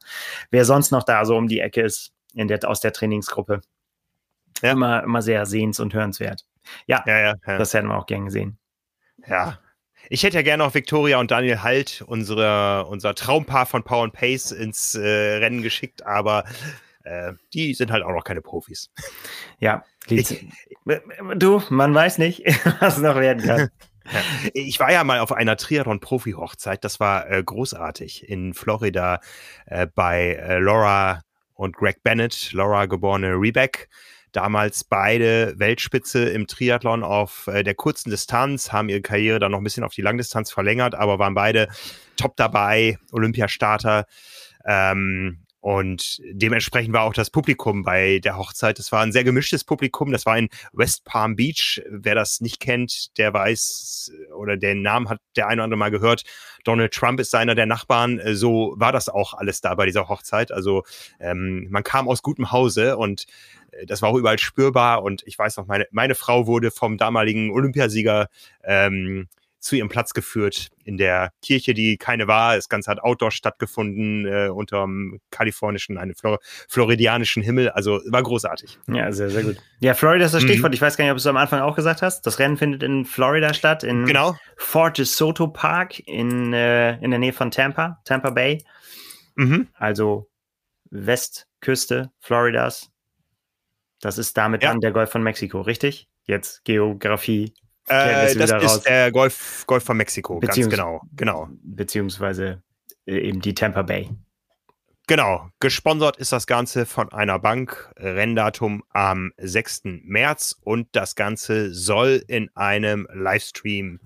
wer sonst noch da so um die Ecke ist in der, aus der Trainingsgruppe. Ja. Immer, immer sehr sehens- und hörenswert. Ja, ja, ja, ja, das hätten wir auch gern gesehen. Ja. Ich hätte ja gerne noch Victoria und Daniel Halt, unsere, unser Traumpaar von Power and Pace, ins äh, Rennen geschickt, aber äh, die sind halt auch noch keine Profis. Ja, ich, du, man weiß nicht, was noch werden kann. Ich war ja mal auf einer Triathlon-Profi-Hochzeit, das war äh, großartig in Florida äh, bei äh, Laura und Greg Bennett, Laura geborene Rebeck damals beide Weltspitze im Triathlon auf äh, der kurzen Distanz, haben ihre Karriere dann noch ein bisschen auf die Langdistanz verlängert, aber waren beide top dabei, Olympiastarter. Ähm, und dementsprechend war auch das Publikum bei der Hochzeit. Es war ein sehr gemischtes Publikum. Das war in West Palm Beach. Wer das nicht kennt, der weiß oder den Namen hat der eine oder andere mal gehört. Donald Trump ist einer der Nachbarn. So war das auch alles da bei dieser Hochzeit. Also ähm, man kam aus gutem Hause und das war auch überall spürbar. Und ich weiß noch, meine, meine Frau wurde vom damaligen Olympiasieger ähm, zu ihrem Platz geführt in der Kirche, die keine war. Das Ganze hat outdoor stattgefunden äh, unter dem kalifornischen, einem Flor floridianischen Himmel. Also war großartig. Ja, sehr, sehr gut. Ja, Florida ist das mhm. Stichwort. Mhm. Ich weiß gar nicht, ob du es am Anfang auch gesagt hast. Das Rennen findet in Florida statt, in genau. Fort DeSoto Park in, äh, in der Nähe von Tampa, Tampa Bay. Mhm. Also Westküste Floridas. Das ist damit ja. dann der Golf von Mexiko, richtig? Jetzt Geografie äh, das ist raus. der Golf, Golf von Mexiko, Beziehungs ganz genau. genau. Beziehungsweise äh, eben die Tampa Bay. Genau, gesponsert ist das Ganze von einer Bank, Renndatum am 6. März und das Ganze soll in einem Livestream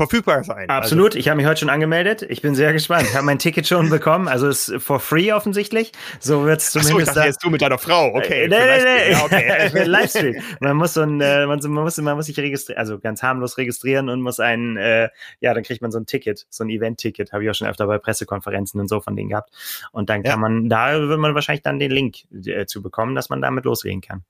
verfügbar sein. Also Absolut. Also, ich habe mich heute schon angemeldet. Ich bin sehr gespannt. Ich habe mein Ticket schon bekommen. Also es ist for free offensichtlich. So wird es zumindest. Achso, ich dachte jetzt du mit deiner Frau. Okay. Äh, nee, nee, nee. Ja, okay. Livestream. Man muss so ein, äh, man, man, muss, man muss sich registrieren, also ganz harmlos registrieren und muss ein, äh, ja, dann kriegt man so ein Ticket, so ein Event-Ticket. Habe ich auch schon öfter bei Pressekonferenzen und so von denen gehabt. Und dann kann ja. man, da wird man wahrscheinlich dann den Link äh, zu bekommen, dass man damit loslegen kann.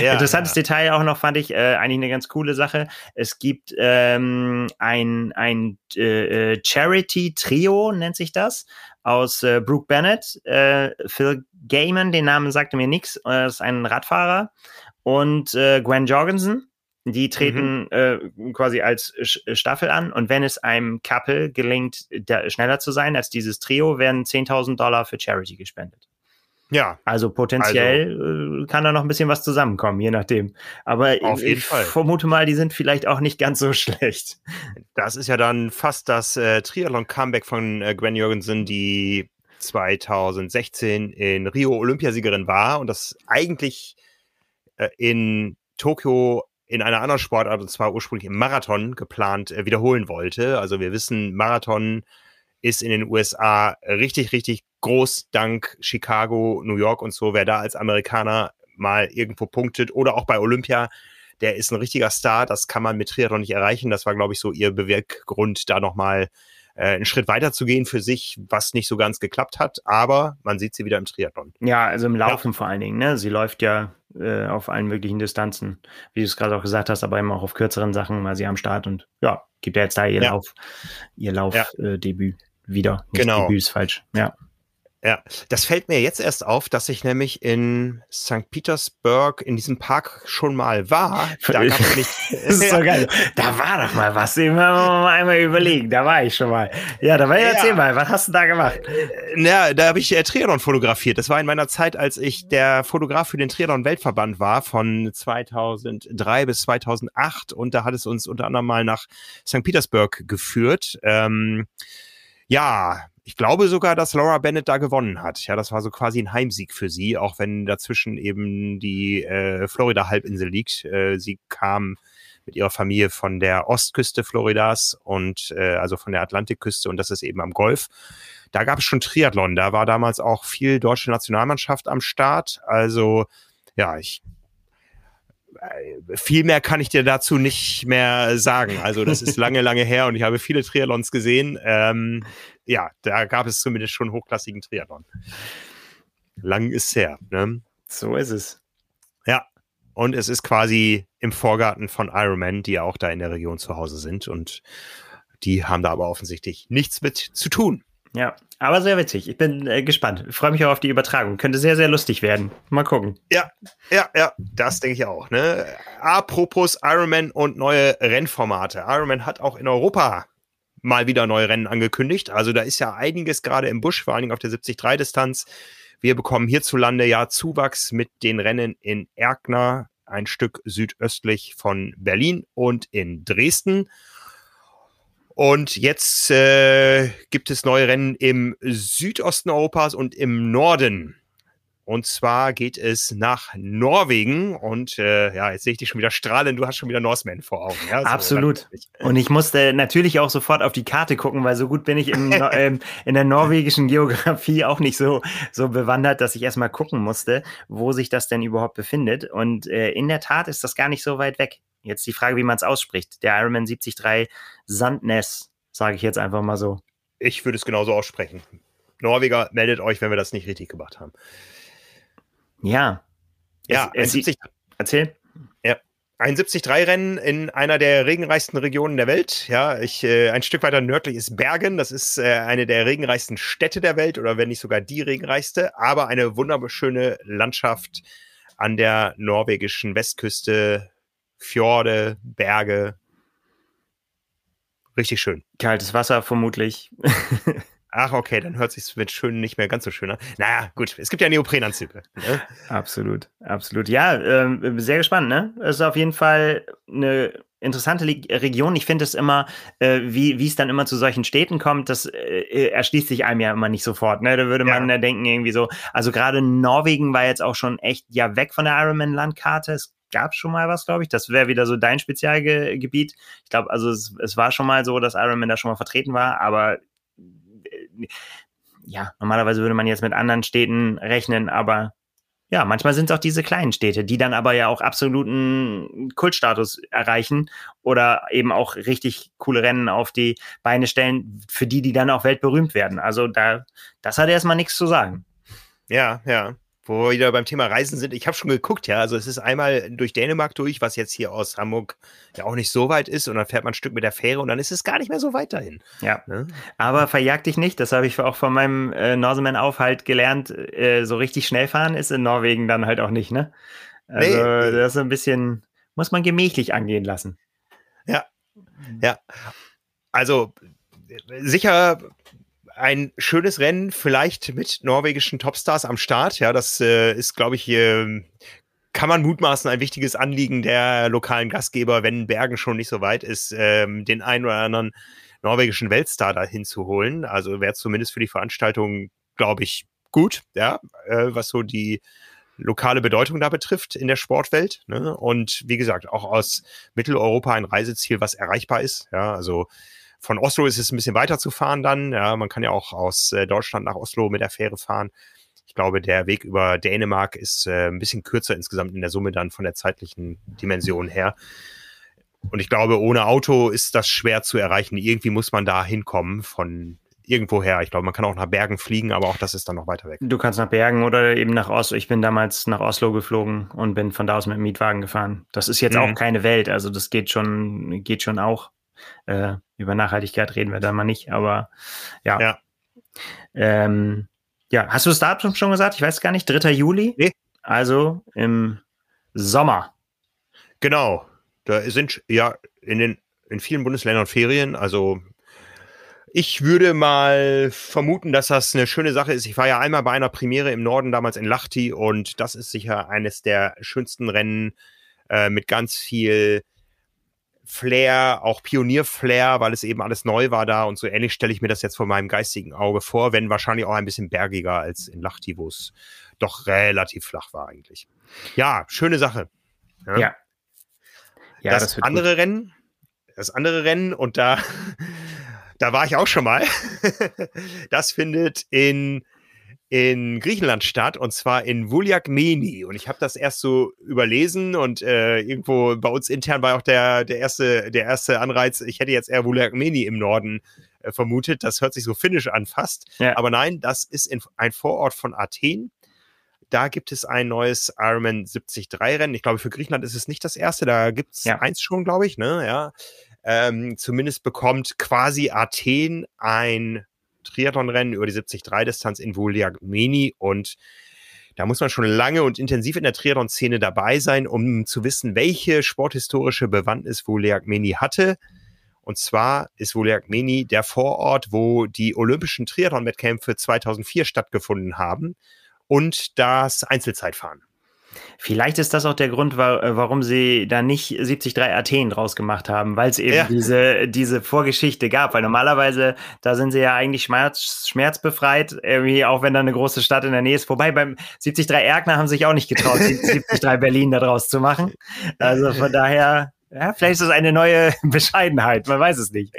Ja, Interessantes ja. Detail auch noch fand ich äh, eigentlich eine ganz coole Sache. Es gibt ähm, ein, ein äh, äh, Charity-Trio, nennt sich das, aus äh, Brooke Bennett, äh, Phil Gaiman, den Namen sagte mir nichts, äh, ist ein Radfahrer und äh, Gwen Jorgensen. Die treten mhm. äh, quasi als Staffel an und wenn es einem Couple gelingt, schneller zu sein als dieses Trio, werden 10.000 Dollar für Charity gespendet. Ja. Also potenziell also, kann da noch ein bisschen was zusammenkommen, je nachdem. Aber ich Fall. vermute mal, die sind vielleicht auch nicht ganz so schlecht. Das ist ja dann fast das äh, Triathlon-Comeback von äh, Gwen Jürgensen, die 2016 in Rio Olympiasiegerin war und das eigentlich äh, in Tokio in einer anderen Sportart, und zwar ursprünglich im Marathon, geplant äh, wiederholen wollte. Also wir wissen, Marathon ist in den USA richtig, richtig groß dank Chicago, New York und so. Wer da als Amerikaner mal irgendwo punktet oder auch bei Olympia, der ist ein richtiger Star. Das kann man mit Triathlon nicht erreichen. Das war, glaube ich, so ihr Beweggrund, da nochmal äh, einen Schritt weiter zu gehen für sich, was nicht so ganz geklappt hat. Aber man sieht sie wieder im Triathlon. Ja, also im Laufen ja. vor allen Dingen. Ne? Sie läuft ja äh, auf allen möglichen Distanzen, wie du es gerade auch gesagt hast, aber eben auch auf kürzeren Sachen, weil sie am Start und ja, gibt ja jetzt da ihr ja. Lauf, ihr Laufdebüt ja. äh, wieder. Nicht genau. Debüt ist falsch. Ja. Ja, das fällt mir jetzt erst auf, dass ich nämlich in St. Petersburg in diesem Park schon mal war. Da gab es nicht. das ist so geil. Da war doch mal was. Ich mal einmal überlegen. Da war ich schon mal. Ja, da war ja, erzähl mal, was hast du da gemacht? Ja, da habe ich äh, Triathlon fotografiert. Das war in meiner Zeit, als ich der Fotograf für den Triathlon Weltverband war, von 2003 bis 2008. Und da hat es uns unter anderem mal nach St. Petersburg geführt. Ähm, ja, ich glaube sogar, dass Laura Bennett da gewonnen hat. Ja, das war so quasi ein Heimsieg für sie, auch wenn dazwischen eben die äh, Florida-Halbinsel liegt. Äh, sie kam mit ihrer Familie von der Ostküste Floridas und äh, also von der Atlantikküste und das ist eben am Golf. Da gab es schon Triathlon. Da war damals auch viel deutsche Nationalmannschaft am Start. Also ja, ich viel mehr kann ich dir dazu nicht mehr sagen. Also das ist lange, lange her und ich habe viele Triathlons gesehen. Ähm, ja, da gab es zumindest schon hochklassigen Triathlon. Lang ist her. Ne? So ist es. Ja, und es ist quasi im Vorgarten von Ironman, die ja auch da in der Region zu Hause sind und die haben da aber offensichtlich nichts mit zu tun. Ja, aber sehr witzig. Ich bin äh, gespannt. Freue mich auch auf die Übertragung. Könnte sehr, sehr lustig werden. Mal gucken. Ja, ja, ja, das denke ich auch. Ne? Apropos Ironman und neue Rennformate. Ironman hat auch in Europa mal wieder neue Rennen angekündigt. Also da ist ja einiges gerade im Busch, vor allen Dingen auf der 73-Distanz. Wir bekommen hierzulande ja Zuwachs mit den Rennen in Erkner, ein Stück südöstlich von Berlin und in Dresden. Und jetzt äh, gibt es neue Rennen im Südosten Europas und im Norden. Und zwar geht es nach Norwegen. Und äh, ja, jetzt sehe ich dich schon wieder strahlen. Du hast schon wieder Norseman vor Augen. Ja, so Absolut. Und ich musste natürlich auch sofort auf die Karte gucken, weil so gut bin ich im, ähm, in der norwegischen Geografie auch nicht so, so bewandert, dass ich erstmal gucken musste, wo sich das denn überhaupt befindet. Und äh, in der Tat ist das gar nicht so weit weg. Jetzt die Frage, wie man es ausspricht. Der Ironman 73 Sandness, sage ich jetzt einfach mal so. Ich würde es genauso aussprechen. Norweger, meldet euch, wenn wir das nicht richtig gemacht haben. Ja. Ja, es, es, 70, erzähl. Ja. Ein 73-Rennen in einer der regenreichsten Regionen der Welt. Ja, ich, äh, ein Stück weiter nördlich ist Bergen. Das ist äh, eine der regenreichsten Städte der Welt oder wenn nicht sogar die regenreichste, aber eine wunderschöne Landschaft an der norwegischen Westküste. Fjorde, Berge. Richtig schön. Kaltes Wasser vermutlich. Ach, okay, dann hört sich mit schön nicht mehr ganz so schön an. Naja, gut, es gibt ja Neoprenanzüge. Ne? Absolut, absolut. Ja, äh, sehr gespannt, ne? Es ist auf jeden Fall eine interessante Region. Ich finde es immer, äh, wie es dann immer zu solchen Städten kommt, das äh, erschließt sich einem ja immer nicht sofort. Ne? Da würde man ja. denken, irgendwie so, also gerade Norwegen war jetzt auch schon echt ja weg von der Ironman-Landkarte. Es gab schon mal was, glaube ich. Das wäre wieder so dein Spezialgebiet. Ich glaube, also es, es war schon mal so, dass Ironman da schon mal vertreten war, aber ja, normalerweise würde man jetzt mit anderen Städten rechnen, aber ja, manchmal sind es auch diese kleinen Städte, die dann aber ja auch absoluten Kultstatus erreichen oder eben auch richtig coole Rennen auf die Beine stellen, für die die dann auch weltberühmt werden. Also da, das hat erstmal nichts zu sagen. Ja, ja wo wir wieder beim Thema Reisen sind. Ich habe schon geguckt, ja. Also es ist einmal durch Dänemark durch, was jetzt hier aus Hamburg ja auch nicht so weit ist. Und dann fährt man ein Stück mit der Fähre und dann ist es gar nicht mehr so weit dahin. Ja. Ne? Aber verjagt dich nicht. Das habe ich auch von meinem äh, Norseman-Aufhalt gelernt. Äh, so richtig schnell fahren ist in Norwegen dann halt auch nicht, ne? Also nee. das ist ein bisschen, muss man gemächlich angehen lassen. Ja, ja. Also sicher ein schönes Rennen, vielleicht mit norwegischen Topstars am Start. Ja, das äh, ist, glaube ich, äh, kann man mutmaßen, ein wichtiges Anliegen der lokalen Gastgeber, wenn Bergen schon nicht so weit ist, ähm, den einen oder anderen norwegischen Weltstar dahin zu holen. Also wäre zumindest für die Veranstaltung, glaube ich, gut, ja, äh, was so die lokale Bedeutung da betrifft in der Sportwelt. Ne? Und wie gesagt, auch aus Mitteleuropa ein Reiseziel, was erreichbar ist. Ja, also von Oslo ist es ein bisschen weiter zu fahren dann. Ja, man kann ja auch aus äh, Deutschland nach Oslo mit der Fähre fahren. Ich glaube, der Weg über Dänemark ist äh, ein bisschen kürzer insgesamt in der Summe dann von der zeitlichen Dimension her. Und ich glaube, ohne Auto ist das schwer zu erreichen. Irgendwie muss man da hinkommen von irgendwoher. Ich glaube, man kann auch nach Bergen fliegen, aber auch das ist dann noch weiter weg. Du kannst nach Bergen oder eben nach Oslo. Ich bin damals nach Oslo geflogen und bin von da aus mit dem Mietwagen gefahren. Das ist jetzt mhm. auch keine Welt. Also das geht schon, geht schon auch. Äh, über Nachhaltigkeit reden wir da mal nicht, aber ja. Ja. Ähm, ja, hast du das Datum schon gesagt? Ich weiß gar nicht. 3. Juli? Nee. Also im Sommer. Genau. Da sind ja in den in vielen Bundesländern Ferien. Also ich würde mal vermuten, dass das eine schöne Sache ist. Ich war ja einmal bei einer Premiere im Norden damals in Lahti und das ist sicher eines der schönsten Rennen äh, mit ganz viel Flair, auch Pionier-Flair, weil es eben alles neu war da und so ähnlich stelle ich mir das jetzt vor meinem geistigen Auge vor, wenn wahrscheinlich auch ein bisschen bergiger als in Lahti, wo es doch relativ flach war eigentlich. Ja, schöne Sache. Ja. ja. ja das, das andere gut. Rennen, das andere Rennen und da, da war ich auch schon mal. das findet in in Griechenland statt und zwar in Vuliakmeni und ich habe das erst so überlesen und äh, irgendwo bei uns intern war auch der der erste der erste Anreiz ich hätte jetzt eher Vuliakmeni im Norden äh, vermutet. Das hört sich so finnisch an fast. Ja. aber nein das ist in, ein Vorort von Athen. Da gibt es ein neues Ironman 73 Rennen. Ich glaube für Griechenland ist es nicht das erste. Da gibt's ja. eins schon glaube ich ne? Ja. Ähm, zumindest bekommt quasi Athen ein Triathlonrennen über die 73-Distanz in Vuliagmeni und da muss man schon lange und intensiv in der Triathlon-Szene dabei sein, um zu wissen, welche sporthistorische Bewandtnis Vuliagmeni hatte. Und zwar ist Vuliagmeni der Vorort, wo die olympischen Triathlon-Wettkämpfe 2004 stattgefunden haben und das Einzelzeitfahren. Vielleicht ist das auch der Grund, äh, warum sie da nicht 73 Athen draus gemacht haben, weil es eben ja. diese, diese Vorgeschichte gab. Weil normalerweise, da sind sie ja eigentlich schmerz, schmerzbefreit, irgendwie, auch wenn da eine große Stadt in der Nähe ist. Wobei beim 73 Erkner haben sich auch nicht getraut, 73 Berlin da draus zu machen. Also von daher, ja, vielleicht ist es eine neue Bescheidenheit, man weiß es nicht.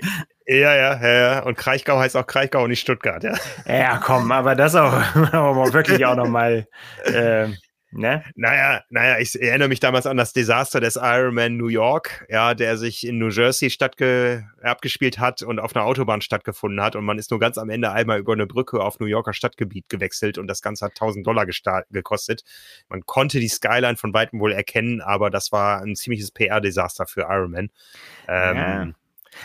Ja, ja, ja, ja. Und Kraichgau heißt auch Kraichgau und nicht Stuttgart, ja. Ja, komm, aber das auch, aber wirklich auch nochmal. Äh, Ne? Naja, naja, ich erinnere mich damals an das Desaster des Ironman New York, ja, der sich in New Jersey stattge abgespielt hat und auf einer Autobahn stattgefunden hat und man ist nur ganz am Ende einmal über eine Brücke auf New Yorker Stadtgebiet gewechselt und das Ganze hat 1000 Dollar gekostet. Man konnte die Skyline von weitem wohl erkennen, aber das war ein ziemliches PR-Desaster für Ironman. Ähm, ja.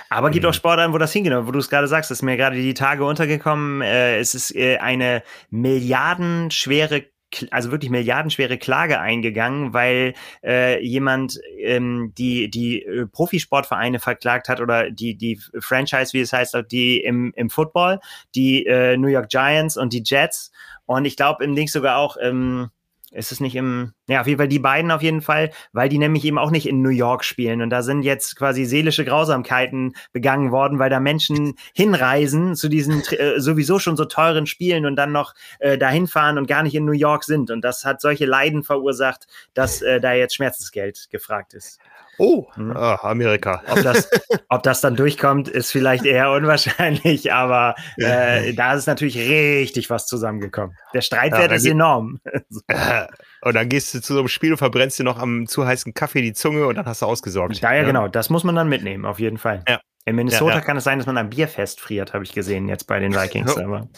Aber gibt auch mhm. Sportarten, wo das hingeht, wo du es gerade sagst, ist mir gerade die Tage untergekommen. Äh, es ist äh, eine milliardenschwere also wirklich milliardenschwere Klage eingegangen, weil äh, jemand ähm, die die äh, Profisportvereine verklagt hat oder die die Franchise, wie es heißt, die im im Football, die äh, New York Giants und die Jets. Und ich glaube im Link sogar auch ähm, ist es nicht im, ja, auf jeden Fall die beiden auf jeden Fall, weil die nämlich eben auch nicht in New York spielen. Und da sind jetzt quasi seelische Grausamkeiten begangen worden, weil da Menschen hinreisen zu diesen äh, sowieso schon so teuren Spielen und dann noch äh, dahin fahren und gar nicht in New York sind. Und das hat solche Leiden verursacht, dass äh, da jetzt Schmerzensgeld gefragt ist. Oh, hm. ah, Amerika. Ob das, ob das dann durchkommt, ist vielleicht eher unwahrscheinlich, aber äh, da ist natürlich richtig was zusammengekommen. Der Streitwert ja, ist enorm. und dann gehst du zu so einem Spiel und verbrennst dir noch am zu heißen Kaffee die Zunge und dann hast du ausgesorgt. Ja, ja, genau. Das muss man dann mitnehmen, auf jeden Fall. Ja. In Minnesota ja, kann es sein, dass man am Bierfest friert, habe ich gesehen, jetzt bei den Vikings. Aber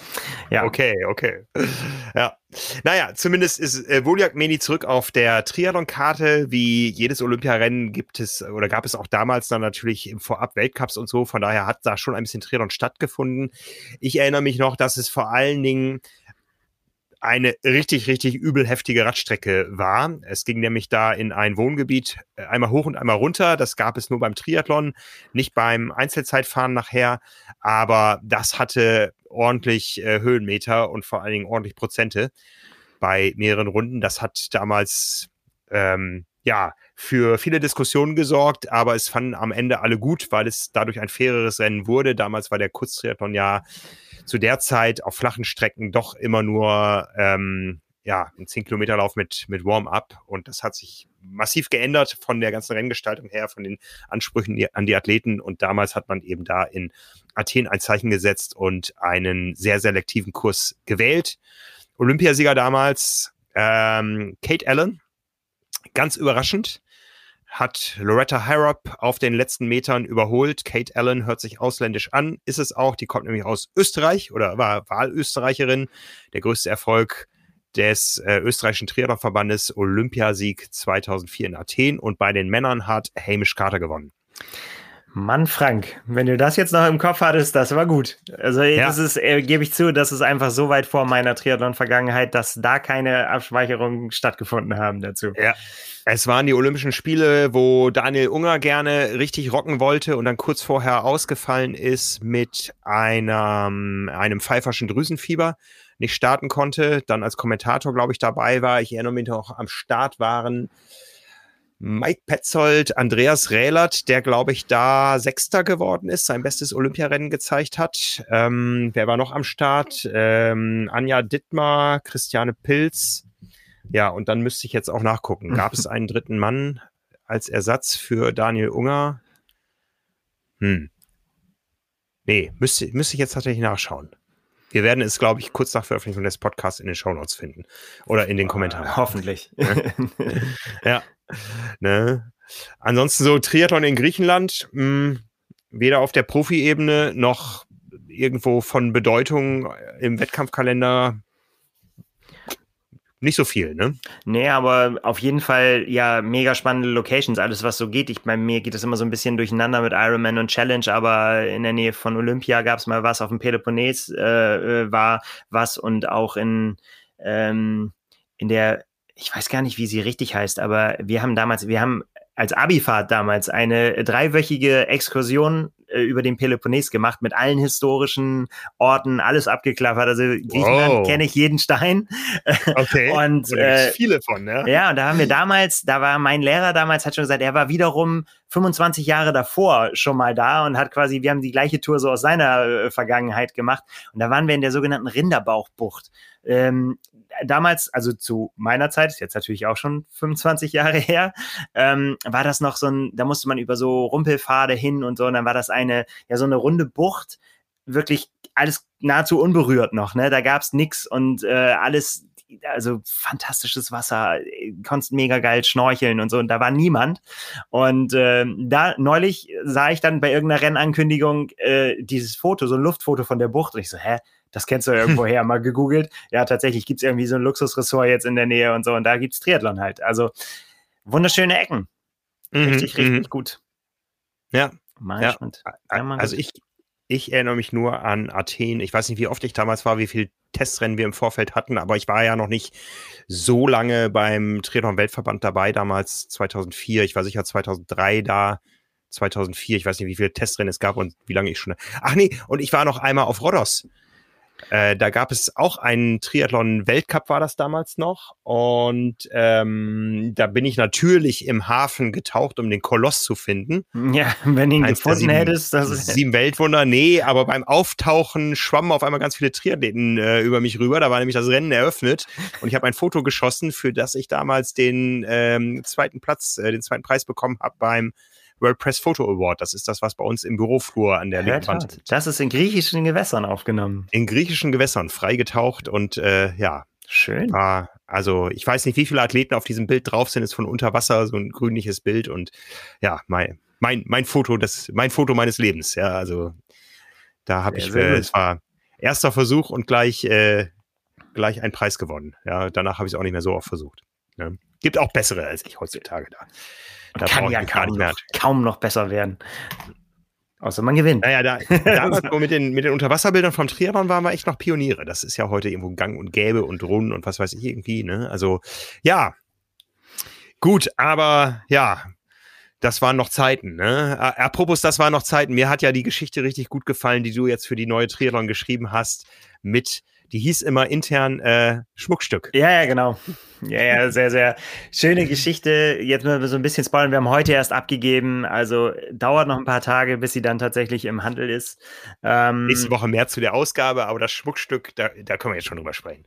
ja. Okay, okay. Ja. Naja, zumindest ist äh, Voljak Meni zurück auf der Triathlon-Karte. Wie jedes Olympiarennen gibt es oder gab es auch damals dann natürlich im Vorab Weltcups und so. Von daher hat da schon ein bisschen Triathlon stattgefunden. Ich erinnere mich noch, dass es vor allen Dingen eine richtig, richtig übel heftige Radstrecke war. Es ging nämlich da in ein Wohngebiet äh, einmal hoch und einmal runter. Das gab es nur beim Triathlon, nicht beim Einzelzeitfahren nachher. Aber das hatte ordentlich äh, Höhenmeter und vor allen Dingen ordentlich Prozente bei mehreren Runden. Das hat damals ähm, ja für viele Diskussionen gesorgt, aber es fanden am Ende alle gut, weil es dadurch ein faireres Rennen wurde. Damals war der Kurztriathlon ja zu der Zeit auf flachen Strecken doch immer nur ähm, ja, ein 10-Kilometer-Lauf mit, mit Warm-up. Und das hat sich massiv geändert von der ganzen Renngestaltung her, von den Ansprüchen an die Athleten. Und damals hat man eben da in Athen ein Zeichen gesetzt und einen sehr selektiven Kurs gewählt. Olympiasieger damals ähm, Kate Allen, ganz überraschend hat Loretta Harrop auf den letzten Metern überholt. Kate Allen hört sich ausländisch an, ist es auch. Die kommt nämlich aus Österreich oder war Wahlösterreicherin. Der größte Erfolg des äh, österreichischen Triathlonverbandes Olympiasieg 2004 in Athen und bei den Männern hat Hamish Carter gewonnen. Mann, Frank, wenn du das jetzt noch im Kopf hattest, das war gut. Also, ja. das ist, äh, gebe ich zu, das ist einfach so weit vor meiner Triathlon-Vergangenheit, dass da keine Abspeicherungen stattgefunden haben dazu. Ja. Es waren die Olympischen Spiele, wo Daniel Unger gerne richtig rocken wollte und dann kurz vorher ausgefallen ist mit einem, einem pfeiferschen Drüsenfieber, nicht starten konnte, dann als Kommentator, glaube ich, dabei war. Ich erinnere mich noch, am Start waren Mike Petzold, Andreas Rählert, der, glaube ich, da Sechster geworden ist, sein bestes Olympiarennen gezeigt hat. Ähm, wer war noch am Start? Ähm, Anja Dittmar, Christiane Pilz. Ja, und dann müsste ich jetzt auch nachgucken. Gab es einen dritten Mann als Ersatz für Daniel Unger? Hm. Nee, müsste, müsste ich jetzt tatsächlich nachschauen. Wir werden es, glaube ich, kurz nach Veröffentlichung des Podcasts in den Show Notes finden. Oder in den Kommentaren. Hoffentlich. ja. Ne? Ansonsten so Triathlon in Griechenland, mh, hm, weder auf der Profi-Ebene noch irgendwo von Bedeutung im Wettkampfkalender nicht so viel, ne? Nee, aber auf jeden Fall ja mega spannende Locations, alles was so geht. Ich bei mir geht das immer so ein bisschen durcheinander mit Ironman und Challenge, aber in der Nähe von Olympia gab es mal was, auf dem Peloponnes äh, äh, war was und auch in ähm, in der ich weiß gar nicht, wie sie richtig heißt, aber wir haben damals, wir haben als Abifahrt damals eine dreiwöchige Exkursion äh, über den Peloponnes gemacht mit allen historischen Orten, alles abgeklappert. Also Griechenland wow. kenne ich jeden Stein. Okay. und äh, viele von, ja. Ja, und da haben wir damals, da war mein Lehrer damals, hat schon gesagt, er war wiederum 25 Jahre davor schon mal da und hat quasi, wir haben die gleiche Tour so aus seiner äh, Vergangenheit gemacht. Und da waren wir in der sogenannten Rinderbauchbucht. Ähm, damals, also zu meiner Zeit, ist jetzt natürlich auch schon 25 Jahre her, ähm, war das noch so ein, da musste man über so Rumpelpfade hin und so, und dann war das eine, ja, so eine runde Bucht, wirklich alles nahezu unberührt noch, ne? Da gab's nix und äh, alles, also fantastisches Wasser, konntest mega geil schnorcheln und so, und da war niemand. Und äh, da neulich sah ich dann bei irgendeiner Rennankündigung äh, dieses Foto, so ein Luftfoto von der Bucht, und ich so, hä? Das kennst du irgendwo her, mal gegoogelt. Ja, tatsächlich gibt's irgendwie so ein Luxusressort jetzt in der Nähe und so, und da gibt's Triathlon halt. Also wunderschöne Ecken. Mhm, richtig, richtig mhm. gut. Ja. Management. Ja. Also ich, ich erinnere mich nur an Athen. Ich weiß nicht, wie oft ich damals war, wie viele Testrennen wir im Vorfeld hatten, aber ich war ja noch nicht so lange beim Triathlon-Weltverband dabei, damals 2004. Ich war sicher 2003 da. 2004, ich weiß nicht, wie viele Testrennen es gab und wie lange ich schon. Ach nee, und ich war noch einmal auf Rhodos. Äh, da gab es auch einen Triathlon-Weltcup, war das damals noch. Und ähm, da bin ich natürlich im Hafen getaucht, um den Koloss zu finden. Ja, wenn du ihn Eins gefunden sieben, hättest. Das ist sieben Weltwunder, nee, aber beim Auftauchen schwammen auf einmal ganz viele Triathleten äh, über mich rüber. Da war nämlich das Rennen eröffnet. Und ich habe ein Foto geschossen, für das ich damals den ähm, zweiten Platz, äh, den zweiten Preis bekommen habe beim WordPress Photo Award. Das ist das, was bei uns im Büroflur an der linken Wand ist. Das ist in griechischen Gewässern aufgenommen. In griechischen Gewässern freigetaucht und äh, ja. Schön. War, also ich weiß nicht, wie viele Athleten auf diesem Bild drauf sind. Ist von unter Wasser so ein grünliches Bild und ja, mein, mein, mein Foto, das, mein Foto meines Lebens. Ja, also da habe ich, äh, es war erster Versuch und gleich, äh, gleich einen Preis gewonnen. Ja, danach habe ich es auch nicht mehr so oft versucht. Ne? Gibt auch bessere als ich heutzutage da. Da kann ja kaum noch, kaum noch besser werden. Außer man gewinnt. Naja, da, damals mit, den, mit den Unterwasserbildern vom Triathlon waren wir echt noch Pioniere. Das ist ja heute irgendwo gang und gäbe und rund und was weiß ich irgendwie. Ne? Also ja, gut, aber ja, das waren noch Zeiten. Ne? Apropos, das waren noch Zeiten. Mir hat ja die Geschichte richtig gut gefallen, die du jetzt für die neue Triathlon geschrieben hast mit die hieß immer intern äh, Schmuckstück. Ja, ja, genau. Ja, ja, sehr, sehr schöne Geschichte. Jetzt müssen wir so ein bisschen spoilern. Wir haben heute erst abgegeben, also dauert noch ein paar Tage, bis sie dann tatsächlich im Handel ist. Ähm, Nächste Woche mehr zu der Ausgabe, aber das Schmuckstück, da, da können wir jetzt schon drüber sprechen.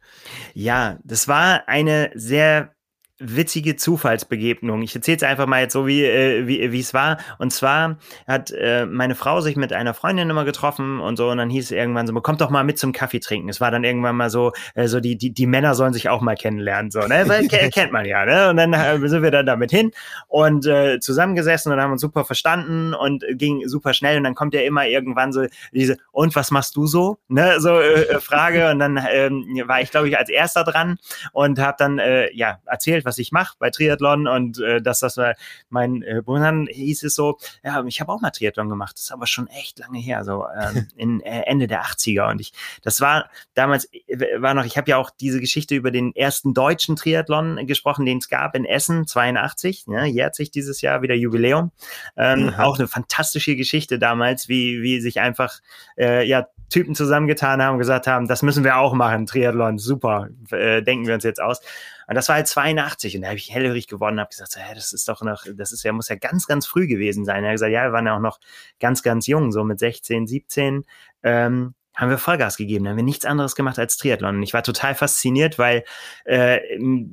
Ja, das war eine sehr witzige Zufallsbegegnung. Ich erzähle es einfach mal jetzt so, wie äh, wie es war. Und zwar hat äh, meine Frau sich mit einer Freundin immer getroffen und so. Und dann hieß es irgendwann so, kommt doch mal mit zum Kaffee trinken. Es war dann irgendwann mal so, äh, so die die die Männer sollen sich auch mal kennenlernen, so ne, Weil, kennt man ja. Ne? Und dann äh, sind wir dann damit hin und äh, zusammengesessen und haben uns super verstanden und ging super schnell. Und dann kommt ja immer irgendwann so diese und was machst du so? Ne, so äh, äh Frage. Und dann ähm, war ich glaube ich als erster dran und habe dann äh, ja erzählt was ich mache bei Triathlon und äh, dass das war mein äh, dann hieß es so, ja, ich habe auch mal Triathlon gemacht, das ist aber schon echt lange her, so ähm, in äh, Ende der 80er und ich, das war damals äh, war noch, ich habe ja auch diese Geschichte über den ersten deutschen Triathlon gesprochen, den es gab in Essen 82, ne, jährt sich dieses Jahr wieder Jubiläum, ähm, mhm. auch eine fantastische Geschichte damals, wie wie sich einfach äh, ja Typen zusammengetan haben und gesagt haben, das müssen wir auch machen, Triathlon, super, äh, denken wir uns jetzt aus. Und das war halt 82 und da habe ich hellhörig gewonnen, habe gesagt, so, hä, das ist doch noch, das ist ja, muss ja ganz, ganz früh gewesen sein. Er hat gesagt, ja, wir waren ja auch noch ganz, ganz jung, so mit 16, 17. Ähm, haben wir Vollgas gegeben, haben wir nichts anderes gemacht als Triathlon. Und ich war total fasziniert, weil äh,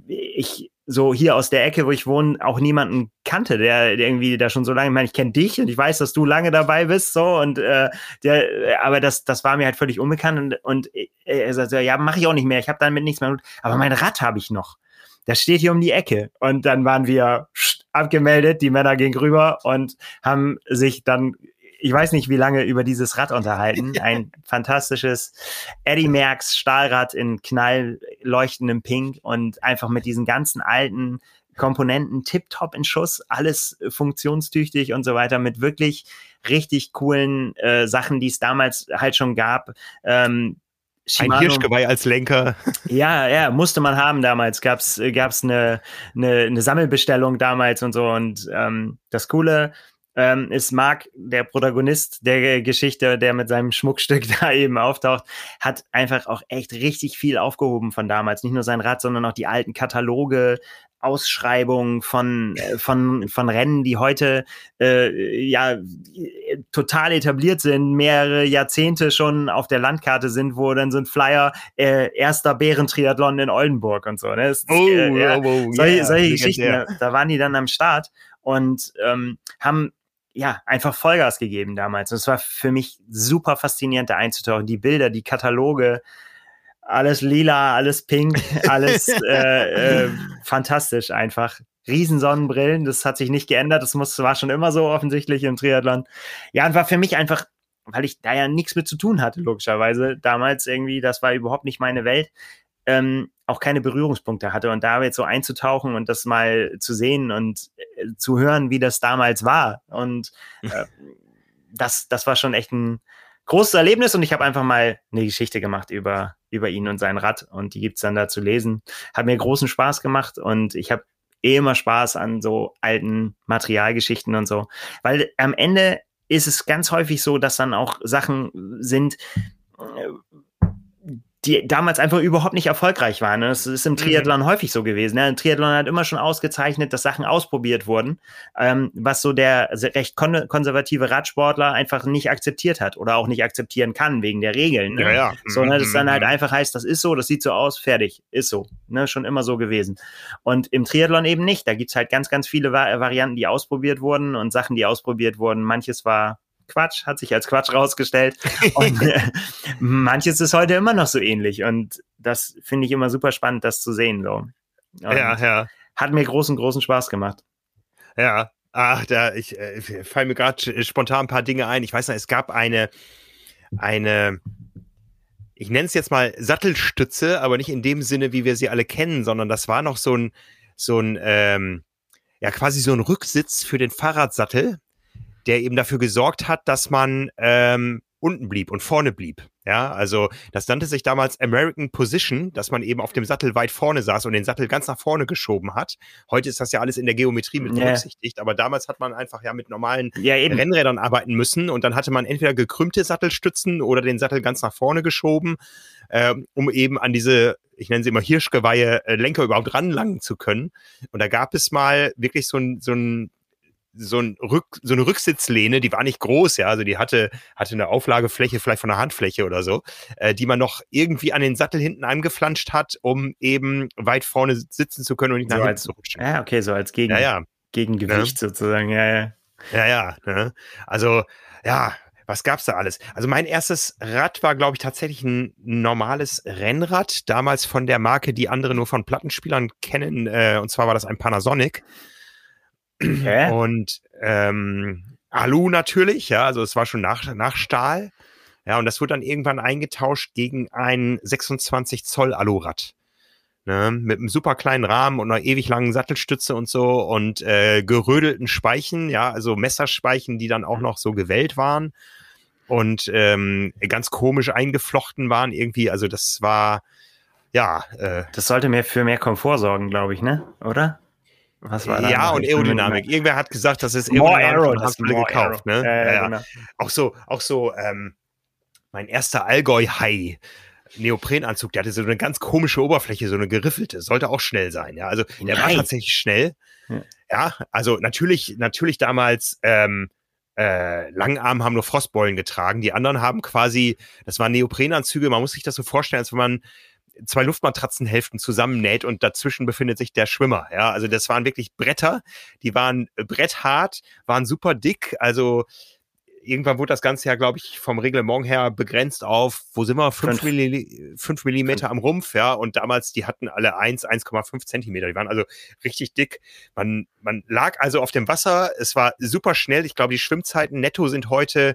ich so hier aus der Ecke, wo ich wohne, auch niemanden kannte, der, der irgendwie da schon so lange, ich meine, ich kenne dich und ich weiß, dass du lange dabei bist, so und äh, der, aber das, das war mir halt völlig unbekannt und, und äh, er sagte, ja, mache ich auch nicht mehr, ich habe damit nichts mehr, aber mein Rad habe ich noch das steht hier um die Ecke. Und dann waren wir abgemeldet, die Männer gingen rüber und haben sich dann, ich weiß nicht wie lange, über dieses Rad unterhalten. Ein fantastisches Eddie Merckx Stahlrad in knallleuchtendem Pink und einfach mit diesen ganzen alten Komponenten tipptopp in Schuss, alles funktionstüchtig und so weiter, mit wirklich richtig coolen äh, Sachen, die es damals halt schon gab. Ähm, Shimano. Ein Hirschgeweih als Lenker. Ja, ja, musste man haben damals. Gab's gab's eine, eine, eine Sammelbestellung damals und so. Und ähm, das Coole ähm, ist Mark, der Protagonist der Geschichte, der mit seinem Schmuckstück da eben auftaucht, hat einfach auch echt richtig viel aufgehoben von damals. Nicht nur sein Rad, sondern auch die alten Kataloge, Ausschreibungen von, äh, von, von Rennen, die heute äh, ja total etabliert sind, mehrere Jahrzehnte schon auf der Landkarte sind, wo dann so ein Flyer äh, erster Bärentriathlon in Oldenburg und so. Ne? Das, oh, äh, ja, oh, oh, solche, yeah, solche Geschichten, yeah. da waren die dann am Start und ähm, haben ja, einfach Vollgas gegeben damals. Und es war für mich super faszinierend, da einzutauchen. Die Bilder, die Kataloge, alles lila, alles pink, alles äh, äh, fantastisch einfach. Riesensonnenbrillen, das hat sich nicht geändert, das muss, war schon immer so offensichtlich im Triathlon. Ja, und war für mich einfach, weil ich da ja nichts mit zu tun hatte, logischerweise, damals irgendwie, das war überhaupt nicht meine Welt, ähm, auch keine Berührungspunkte hatte. Und da jetzt so einzutauchen und das mal zu sehen und äh, zu hören, wie das damals war. Und äh, das, das war schon echt ein großes Erlebnis und ich habe einfach mal eine Geschichte gemacht über über ihn und sein Rad und die gibt's dann da zu lesen. Hat mir großen Spaß gemacht und ich habe eh immer Spaß an so alten Materialgeschichten und so, weil am Ende ist es ganz häufig so, dass dann auch Sachen sind, äh, die damals einfach überhaupt nicht erfolgreich waren. Das ist im mhm. Triathlon mhm. häufig so gewesen. Ein Triathlon hat immer schon ausgezeichnet, dass Sachen ausprobiert wurden, ähm, was so der recht kon konservative Radsportler einfach nicht akzeptiert hat oder auch nicht akzeptieren kann wegen der Regeln. Ne? Ja, ja. So, ne, das dann halt mhm. einfach heißt, das ist so, das sieht so aus, fertig, ist so. Ne? Schon immer so gewesen. Und im Triathlon eben nicht. Da gibt's halt ganz, ganz viele Varianten, die ausprobiert wurden und Sachen, die ausprobiert wurden. Manches war Quatsch, hat sich als Quatsch rausgestellt. Und äh, manches ist heute immer noch so ähnlich. Und das finde ich immer super spannend, das zu sehen. So. Und ja, ja. Hat mir großen, großen Spaß gemacht. Ja, ach, da, ich äh, fallen mir gerade spontan ein paar Dinge ein. Ich weiß noch, es gab eine, eine, ich nenne es jetzt mal Sattelstütze, aber nicht in dem Sinne, wie wir sie alle kennen, sondern das war noch so ein, so ein, ähm, ja, quasi so ein Rücksitz für den Fahrradsattel, der eben dafür gesorgt hat, dass man ähm, unten blieb und vorne blieb. Ja, also das nannte sich damals American Position, dass man eben auf dem Sattel weit vorne saß und den Sattel ganz nach vorne geschoben hat. Heute ist das ja alles in der Geometrie mit berücksichtigt, yeah. aber damals hat man einfach ja mit normalen ja, Rennrädern arbeiten müssen und dann hatte man entweder gekrümmte Sattelstützen oder den Sattel ganz nach vorne geschoben, äh, um eben an diese ich nenne sie immer Hirschgeweihe, äh, Lenker überhaupt ranlangen zu können. Und da gab es mal wirklich so ein, so ein so, ein Rück, so eine Rücksitzlehne, die war nicht groß, ja, also die hatte, hatte eine Auflagefläche vielleicht von einer Handfläche oder so, äh, die man noch irgendwie an den Sattel hinten angeflanscht hat, um eben weit vorne sitzen zu können und nicht so nach hinten zu rutschen. Ja, okay, so als Gegen, ja, ja. Gegengewicht ja. sozusagen, ja, ja. Ja, ja, ne? also, ja, was gab's da alles? Also mein erstes Rad war, glaube ich, tatsächlich ein normales Rennrad, damals von der Marke, die andere nur von Plattenspielern kennen, äh, und zwar war das ein Panasonic. Okay. Und ähm, Alu natürlich, ja, also es war schon nach, nach Stahl. Ja, und das wurde dann irgendwann eingetauscht gegen ein 26 Zoll Alurad. Ne, mit einem super kleinen Rahmen und einer ewig langen Sattelstütze und so und äh, gerödelten Speichen, ja, also Messerspeichen, die dann auch noch so gewellt waren und ähm, ganz komisch eingeflochten waren irgendwie. Also das war ja. Äh, das sollte mehr für mehr Komfort sorgen, glaube ich, ne? Oder? Was war ja, und Aerodynamik. Irgendwer hat gesagt, das ist Aerodynamik hast du gekauft. Ne? Ja, ja, ja. Genau. Auch so, auch so, ähm, mein erster Allgäu-Hai. Neoprenanzug, der hatte so eine ganz komische Oberfläche, so eine geriffelte, sollte auch schnell sein, ja. Also der Nein. war tatsächlich schnell. Ja. ja, also natürlich, natürlich damals ähm, äh, Langarm haben nur Frostbeulen getragen. Die anderen haben quasi, das waren Neoprenanzüge, man muss sich das so vorstellen, als wenn man zwei Luftmatratzenhälften zusammennäht und dazwischen befindet sich der Schwimmer. Ja, also das waren wirklich Bretter, die waren äh, bretthart, waren super dick, also irgendwann wurde das Ganze ja, glaube ich, vom Reglement her begrenzt auf, wo sind wir? Fünf, Milli fünf Millimeter am Rumpf, ja. Und damals, die hatten alle eins, 1,5 Zentimeter. Die waren also richtig dick. Man, man lag also auf dem Wasser. Es war super schnell. Ich glaube, die Schwimmzeiten netto sind heute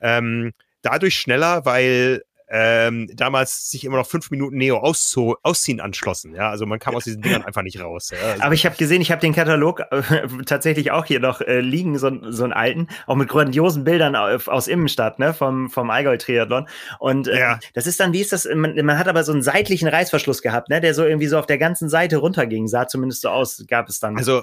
ähm, dadurch schneller, weil ähm, damals sich immer noch fünf Minuten Neo auszu ausziehen anschlossen. Ja, also man kam aus diesen Dingern einfach nicht raus. Ja. Also Aber ich habe gesehen, ich habe den Katalog äh, tatsächlich auch hier noch äh, liegen, so, so einen alten, auch mit grandiosen Bildern aus Immenstadt, ne, vom, vom Allgäu-Triathlon. Und äh, ja. das ist dann, wie ist das, man, man hat aber so einen seitlichen Reißverschluss gehabt, ne, der so irgendwie so auf der ganzen Seite runterging, sah zumindest so aus, gab es dann. Also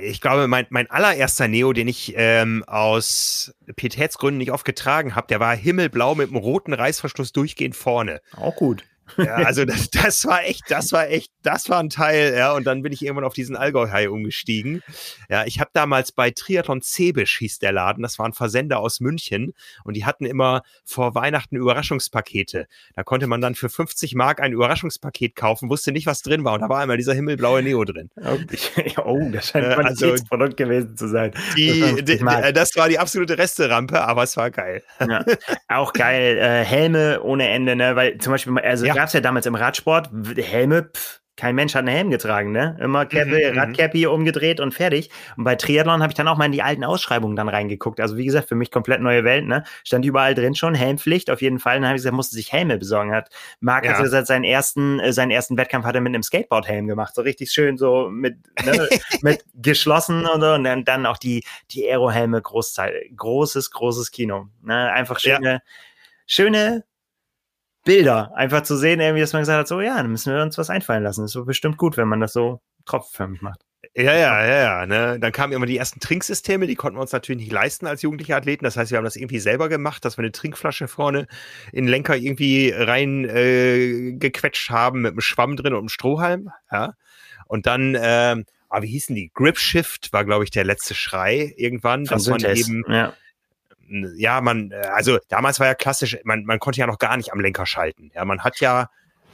ich glaube, mein, mein allererster Neo, den ich ähm, aus Pietätsgründen nicht oft getragen habe, der war himmelblau mit einem roten Reißverschluss durchgehend vorne. Auch gut. Ja, also das, das war echt, das war echt, das war ein Teil, ja, und dann bin ich irgendwann auf diesen Allgäu-Hai umgestiegen. Ja, ich habe damals bei Triathlon Zebisch hieß der Laden, das war ein Versender aus München und die hatten immer vor Weihnachten Überraschungspakete. Da konnte man dann für 50 Mark ein Überraschungspaket kaufen, wusste nicht, was drin war und da war immer dieser himmelblaue Neo drin. Oh, das scheint ein Qualitätsprodukt also, gewesen zu sein. Die, die, das war die absolute Resterampe, aber es war geil. Ja, auch geil, äh, Helme ohne Ende, ne, weil zum Beispiel, also ja gab es ja damals im Radsport. Helme, pff, kein Mensch hat einen Helm getragen, ne? Immer Cappy, mhm, mhm, Radcappy umgedreht und fertig. Und bei Triathlon habe ich dann auch mal in die alten Ausschreibungen dann reingeguckt. Also wie gesagt, für mich komplett neue Welt, ne? Stand überall drin schon, Helmpflicht auf jeden Fall. Dann habe ich gesagt, musste sich Helme besorgen. Hat Marc ja. also seinen ersten, äh, seinen ersten Wettkampf hat er mit einem Skateboard-Helm gemacht. So richtig schön, so mit, ne, mit geschlossen und so. Und dann, dann auch die, die Aero-Helme, großes, großes Kino. Ne? Einfach schöne, ja. schöne Bilder. Einfach zu sehen, irgendwie, dass man gesagt hat, so, ja, dann müssen wir uns was einfallen lassen. Das ist so bestimmt gut, wenn man das so tropfförmig macht. Ja, ja, ja, ja. Ne? Dann kamen immer die ersten Trinksysteme, die konnten wir uns natürlich nicht leisten als jugendliche Athleten. Das heißt, wir haben das irgendwie selber gemacht, dass wir eine Trinkflasche vorne in den Lenker irgendwie rein äh, gequetscht haben mit einem Schwamm drin und einem Strohhalm. Ja. Und dann, äh, ah, wie hießen die? Grip Shift war, glaube ich, der letzte Schrei irgendwann, Von dass man eben ja ja, man, äh, also damals war ja klassisch, man, man konnte ja noch gar nicht am Lenker schalten. Ja, man hat ja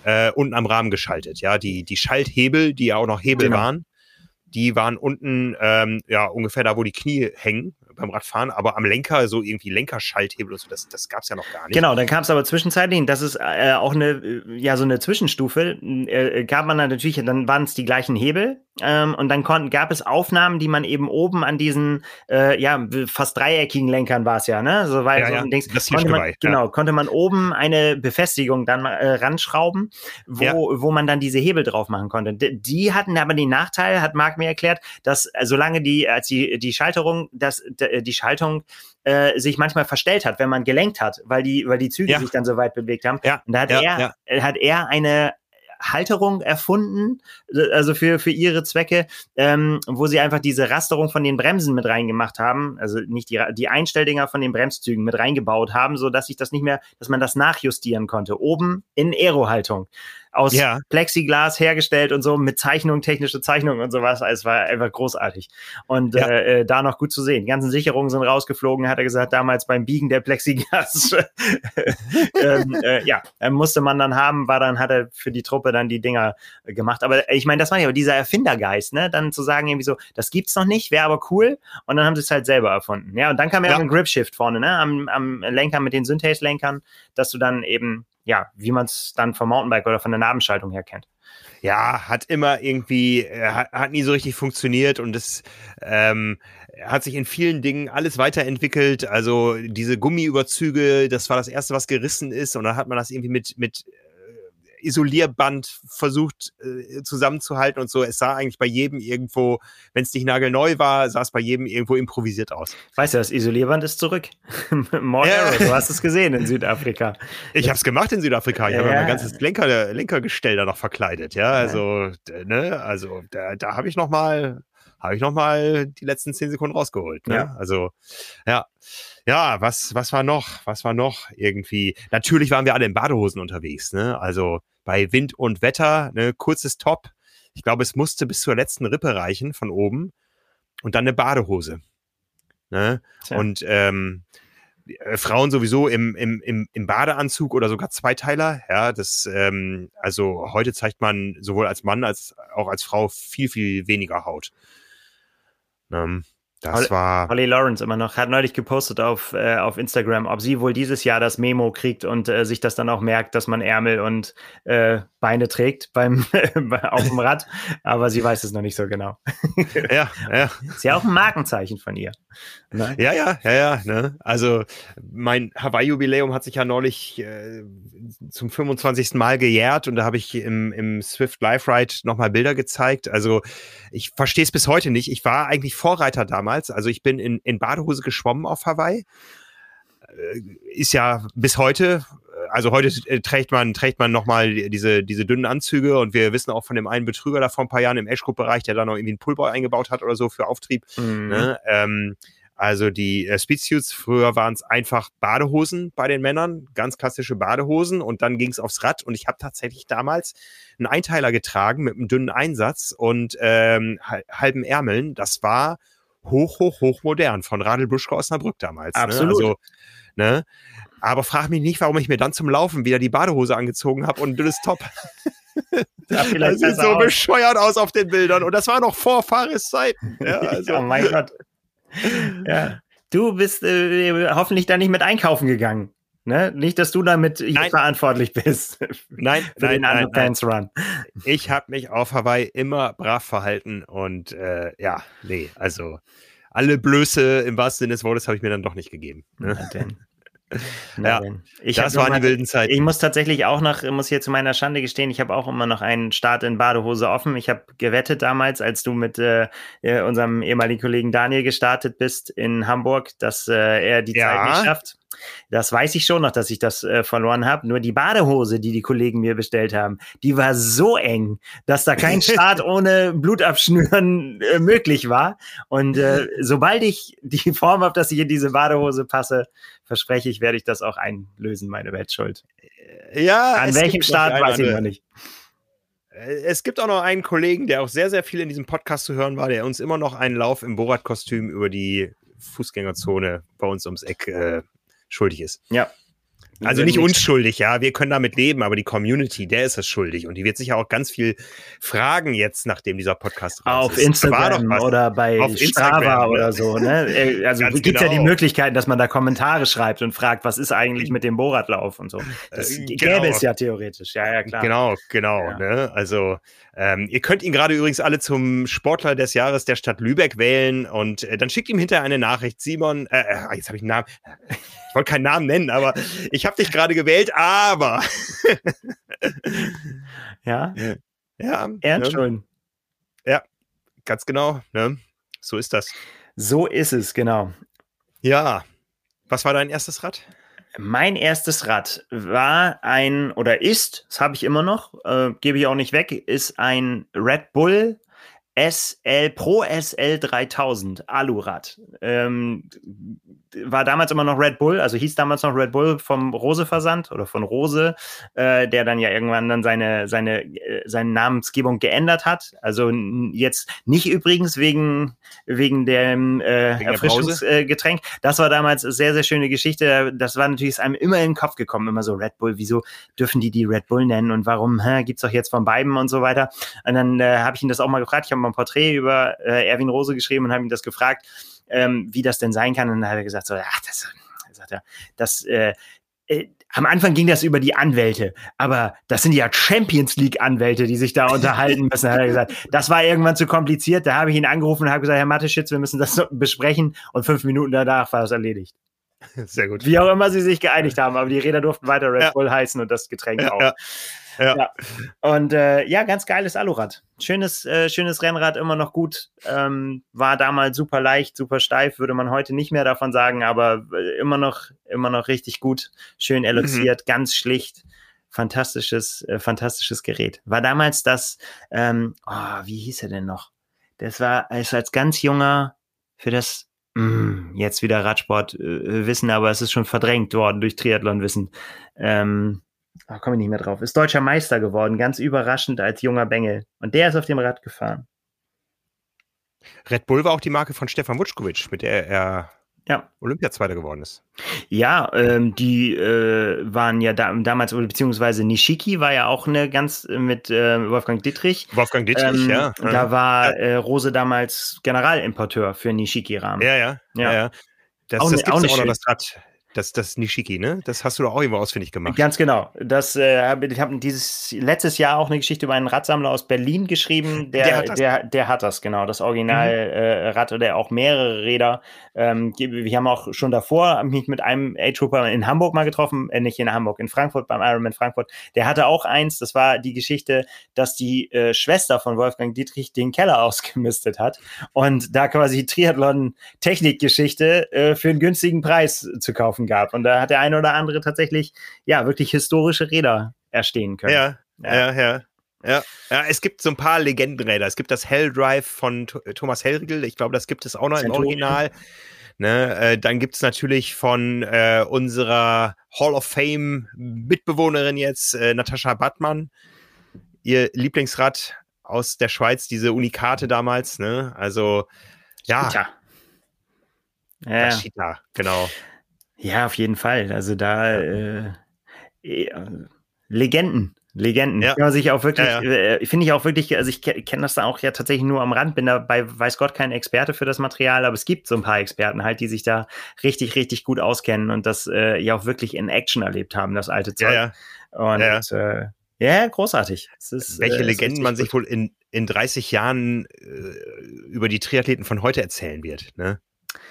äh, unten am Rahmen geschaltet. Ja, die, die Schalthebel, die ja auch noch Hebel genau. waren, die waren unten, ähm, ja, ungefähr da, wo die Knie hängen beim Radfahren, aber am Lenker so irgendwie Lenkerschalthebel und so, das, das gab es ja noch gar nicht. Genau, dann kam es aber zwischenzeitlich, das ist äh, auch eine, äh, ja, so eine Zwischenstufe, äh, gab man dann natürlich, dann waren es die gleichen Hebel ähm, und dann konnten, gab es Aufnahmen, die man eben oben an diesen, äh, ja, fast dreieckigen Lenkern war es ja, ne? So, weil ja, so ja, Dings, das konnte man, Genau, ja. konnte man oben eine Befestigung dann äh, ranschrauben, wo, ja. wo man dann diese Hebel drauf machen konnte. D die hatten aber den Nachteil, hat Marc mir erklärt, dass äh, solange die, als die, die Schalterung, dass äh, die Schaltung äh, sich manchmal verstellt hat, wenn man gelenkt hat, weil die, weil die Züge Ja. sich dann so weit bewegt haben. Ja, Und da hat ja, er, ja. äh, hat er eine Halterung erfunden, äh, also für, für ihre Zwecke, ähm, wo sie einfach diese Rasterung von den Bremsen mit reingemacht haben, also nicht die, die Einstelldinger von den Bremszügen mit reingebaut haben, so dass sich das nicht mehr, dass man das nachjustieren konnte. Oben in Aero-Haltung. Aus Ja. Plexiglas hergestellt und so mit Zeichnung, technische Zeichnung und sowas. Es war einfach großartig. Und Ja. äh, äh, da noch gut zu sehen. Die ganzen Sicherungen sind rausgeflogen, hat er gesagt, damals beim Biegen der Plexiglas. ähm, äh, ja, äh, musste man dann haben, war dann, hat er für die Truppe dann die Dinger äh, gemacht. Aber ich meine, das war ja dieser Erfindergeist, ne? Dann zu sagen, irgendwie so, das gibt's noch nicht, wäre aber cool. Und dann haben sie es halt selber erfunden. Ja, und dann kam ja, Ja. auch ein Grip-Shift vorne, ne? Am, am Lenker mit den Synthase-Lenkern, dass du dann eben, ja, wie man es dann vom Mountainbike oder von der Nabenschaltung her kennt. ja, hat immer irgendwie, äh, hat, hat nie so richtig funktioniert und es ähm, hat sich in vielen Dingen alles weiterentwickelt. Also diese Gummiüberzüge, das war das erste, was gerissen ist und dann hat man das irgendwie mit, mit Isolierband versucht äh, zusammenzuhalten und so. Es sah eigentlich bei jedem irgendwo, wenn es nicht nagelneu war, sah es bei jedem irgendwo improvisiert aus. Weißt du, das Isolierband ist zurück. More Ja. Arrow, du hast es gesehen in Südafrika. Ich habe es gemacht in Südafrika. Ich habe Ja. mein ganzes Lenker, Lenkergestell da noch verkleidet. Ja, also, d- ne, also da, da habe ich noch mal, habe ich noch mal die letzten zehn Sekunden rausgeholt. Ne? Ja. Also, ja, ja, was, was war noch? Was war noch irgendwie? Natürlich waren wir alle in Badehosen unterwegs. Ne? Also bei Wind und Wetter, ne, kurzes Top. Ich glaube, es musste bis zur letzten Rippe reichen von oben und dann eine Badehose. Ne? Tja. Und ähm, äh, Frauen sowieso im, im, im, im Badeanzug oder sogar Zweiteiler. Ja, das, ähm, also heute zeigt man sowohl als Mann als auch als Frau viel, viel weniger Haut. Ähm, das Holly- war. Holly Lawrence immer noch, hat neulich gepostet auf, äh, auf Instagram, ob sie wohl dieses Jahr das Memo kriegt und äh, sich das dann auch merkt, dass man Ärmel und äh, Beine trägt beim auf dem Rad. Aber sie weiß es noch nicht so genau. Ja, ja, Ist ja auch ein Markenzeichen von ihr. Ne? ja, ja, ja, ja. Ne? Also mein Hawaii-Jubiläum hat sich ja neulich äh, zum 25. Mal gejährt und da habe ich im, im Swift Live Ride nochmal Bilder gezeigt. Also ich verstehe es bis heute nicht. Ich war eigentlich Vorreiter damals. Also ich bin in, in Badehose geschwommen auf Hawaii. Äh, Ist ja bis heute, also heute äh, trägt man, trägt man nochmal diese, diese dünnen Anzüge und wir wissen auch von dem einen Betrüger da vor ein paar Jahren im Age-Group-Bereich, der da noch irgendwie einen Pullboy eingebaut hat oder so für Auftrieb. Mhm. Ne? Ähm, also die äh, Speedsuits, früher waren es einfach Badehosen bei den Männern, ganz klassische Badehosen und dann ging es aufs Rad und ich habe tatsächlich damals einen Einteiler getragen mit einem dünnen Einsatz und ähm, hal- halben Ärmeln. Das war hoch, hoch, hoch modern von Radl Buschke Osnabrück damals. Absolut. Ne? Also, ne? Aber frag mich nicht, warum ich mir dann zum Laufen wieder die Badehose angezogen habe und ein dünnes Top. Das sieht so aus. bescheuert aus auf den Bildern und das war noch vor Fahrreszeiten. Ja, also, oh mein Gott. Ja. Du bist äh, hoffentlich da nicht mit einkaufen gegangen. Ne? Nicht, dass du damit verantwortlich bist Nein, für nein, den nein, nein. Underpants Run. Ich habe mich auf Hawaii immer brav verhalten und äh, ja, nee, also alle Blöße im wahrsten Sinne des Wortes habe ich mir dann doch nicht gegeben. Ne? Denn. Ja. Ich das waren noch die mal- wilden Zeiten. Ich muss tatsächlich auch noch, muss hier zu meiner Schande gestehen, ich habe auch immer noch einen Start in Badehose offen. Ich habe gewettet damals, als du mit äh, äh, unserem ehemaligen Kollegen Daniel gestartet bist in Hamburg, dass äh, er die Ja. Zeit nicht schafft. Das weiß ich schon noch, dass ich das äh, verloren habe. Nur die Badehose, die die Kollegen mir bestellt haben, die war so eng, dass da kein Start ohne Blutabschnüren äh, möglich war. Und äh, sobald ich die Form habe, dass ich in diese Badehose passe, verspreche ich, werde ich das auch einlösen, meine Wettschuld. ja, An welchem Start weiß ich noch nicht. Äh, Es gibt auch noch einen Kollegen, der auch sehr, sehr viel in diesem Podcast zu hören war, der uns immer noch einen Lauf im Borat-Kostüm über die Fußgängerzone bei uns ums Eck äh, schuldig ist. Ja. Also nicht unschuldig, ja, wir können damit leben, aber die Community, der ist es schuldig und die wird sicher auch ganz viel fragen jetzt, nachdem dieser Podcast raus Auf ist. Da war doch Instagram was. oder bei Auf Strava Instagram, ne? oder so. Ne? Äh, Also gibt ja die genau. Möglichkeiten, dass man da Kommentare schreibt und fragt, was ist eigentlich mit dem Boratlauf und so. Das Äh, gäbe genau. es ja theoretisch. Ja, ja, klar. Genau, genau. Ja. Ne? Also ähm, ihr könnt ihn gerade übrigens alle zum Sportler des Jahres der Stadt Lübeck wählen und äh, dann schickt ihm hinterher eine Nachricht. Simon, äh, äh, jetzt habe ich einen Namen. Ich wollte keinen Namen nennen, aber ich habe dich gerade gewählt, aber Ja, ja, ernst ne? schon. ganz genau. Ne? So ist das. So ist es, genau. Ja. Was war dein erstes Rad? Mein erstes Rad war ein oder ist, das habe ich immer noch, äh, gebe ich auch nicht weg, ist ein Red Bull SL Pro SL 3000 Alurad. Ähm, war damals immer noch Red Bull, also hieß damals noch Red Bull vom Rose Versand oder von Rose, äh, der dann ja irgendwann dann seine, seine, äh, seine Namensgebung geändert hat. Also jetzt nicht übrigens wegen, wegen dem äh, Erfrischungsgetränk. Äh, das war damals eine sehr, sehr schöne Geschichte. Das war natürlich ist einem immer in den Kopf gekommen, immer so Red Bull, wieso dürfen die die Red Bull nennen und warum hä, gibt's doch jetzt von beiden und so weiter. Und dann äh, habe ich ihn das auch mal gefragt. Ich habe mal ein Porträt über äh, Erwin Rose geschrieben und habe ihn das gefragt ähm, wie das denn sein kann. Und dann hat er gesagt, so, ach, das, sagt er, das, äh, äh, am Anfang ging das über die Anwälte, aber das sind ja Champions League Anwälte, die sich da unterhalten müssen, hat er gesagt. Das war irgendwann zu kompliziert. Da habe ich ihn angerufen und habe gesagt, Herr Matteschitz, wir müssen das besprechen. Und fünf Minuten danach war das erledigt. Sehr gut. Wie auch immer sie sich geeinigt haben, aber die Räder durften weiter Red ja. Bull heißen und das Getränk ja, auch. Ja. Ja. ja. Und äh, ja, ganz geiles Alurad. Schönes, äh, schönes Rennrad, immer noch gut. Ähm, war damals super leicht, super steif, würde man heute nicht mehr davon sagen, aber äh, immer noch, immer noch richtig gut. Schön eloxiert, mhm. ganz schlicht. Fantastisches, äh, fantastisches Gerät. War damals das, ähm, oh, wie hieß er denn noch? Das war als, als ganz junger für das mm, jetzt wieder Radsport äh, wissen, aber es ist schon verdrängt worden durch Triathlon-Wissen. Ähm, oh, komme ich nicht mehr drauf, ist deutscher Meister geworden, ganz überraschend als junger Bengel. Und der ist auf dem Rad gefahren. Red Bull war auch die Marke von Stefan Wutschkowitsch, mit der er ja. Olympiazweiter geworden ist. Ja, ähm, die äh, waren ja da, damals, beziehungsweise Nishiki war ja auch eine ganz mit äh, Wolfgang Dietrich. Wolfgang Dietrich, ähm, ja. Da war äh, Rose damals Generalimporteur für Nishiki-Rahmen. Ja, ja, ja. ja. Das, auch, das gibt auch, auch noch, das Rad. Das, das Nishiki, ne? Das hast du doch auch irgendwo ausfindig gemacht. Ganz genau. Das, äh, ich habe dieses letztes Jahr auch eine Geschichte über einen Radsammler aus Berlin geschrieben. Der, der, hat, das. Der, der hat das, genau. Das Originalrad mhm. äh, oder auch mehrere Räder. Ähm, wir haben auch schon davor mich mit einem A-Trooper in Hamburg mal getroffen, äh, nicht in Hamburg, in Frankfurt, beim Ironman Frankfurt. Der hatte auch eins. Das war die Geschichte, dass die äh, Schwester von Wolfgang Dietrich den Keller ausgemistet hat und da quasi Triathlon-Technikgeschichte äh, für einen günstigen Preis zu kaufen gab. Und da hat der eine oder andere tatsächlich, ja, wirklich historische Räder erstehen können. Ja, ja, ja. ja. Ja, ja, es gibt so ein paar Legendenräder. Es gibt das Hell Drive von Thomas Hellriegel. Ich glaube, das gibt es auch noch Centurion. im Original. Ne, äh, dann gibt es natürlich von äh, unserer Hall of Fame Mitbewohnerin jetzt, äh, Natascha Battmann, ihr Lieblingsrad aus der Schweiz, diese Unikate damals. Ne? Also, ja. Cheetah. Ja. Cheetah, genau. Ja, auf jeden Fall. Also da äh, äh, Legenden. Legenden. Ja. Kann sich auch wirklich, ja, ja. Äh, finde ich auch wirklich, also ich kenne das da auch ja tatsächlich nur am Rand, bin dabei, weiß Gott, kein Experte für das Material, aber es gibt so ein paar Experten halt, die sich da richtig, richtig gut auskennen und das äh, ja auch wirklich in Action erlebt haben, das alte Zeug. Ja, ja. Und ja, äh, ja großartig. Ist, Welche äh, Legenden man sich wohl in, in 30 Jahren äh, über die Triathleten von heute erzählen wird, ne?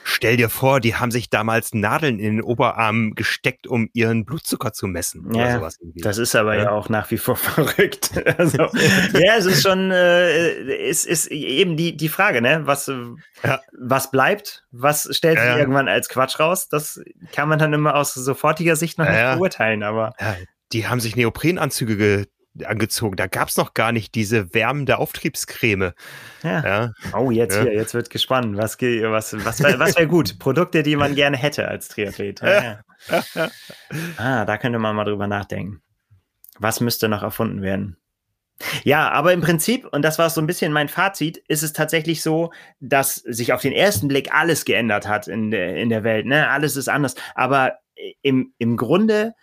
Stell dir vor, die haben sich damals Nadeln in den Oberarm gesteckt, um ihren Blutzucker zu messen. Ja, das ist aber ja. ja. auch nach wie vor verrückt. Also, ja, es ist schon, äh, es ist eben die, die Frage, ne? Was, ja. was bleibt? Was stellt sich irgendwann als Quatsch raus? Das kann man dann immer aus sofortiger Sicht noch nicht beurteilen, aber. Die haben sich Neoprenanzüge angezogen. Da gab es noch gar nicht diese wärmende Auftriebscreme. Ja. ja. Oh, jetzt ja. hier, jetzt wird gespannt. Was, was, was, was wäre gut? Produkte, die man gerne hätte als Triathlet. Ja, ah, da könnte man mal drüber nachdenken. Was müsste noch erfunden werden? Ja, aber im Prinzip, und das war so ein bisschen mein Fazit, ist es tatsächlich so, dass sich auf den ersten Blick alles geändert hat in der, in der Welt. Ne? Alles ist anders. Aber im, im Grunde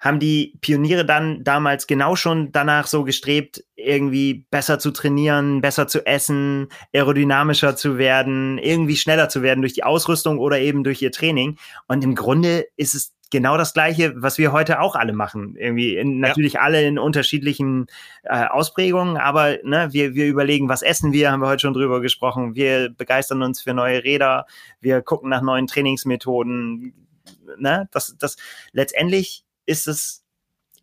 haben die Pioniere dann damals genau schon danach so gestrebt, irgendwie besser zu trainieren, besser zu essen, aerodynamischer zu werden, irgendwie schneller zu werden durch die Ausrüstung oder eben durch ihr Training. Und im Grunde ist es genau das Gleiche, was wir heute auch alle machen. Irgendwie in, natürlich ja. alle in unterschiedlichen äh, Ausprägungen, aber ne, wir, wir überlegen, was essen wir, haben wir heute schon drüber gesprochen. Wir begeistern uns für neue Räder, wir gucken nach neuen Trainingsmethoden. Ne? Das, das letztendlich ist es,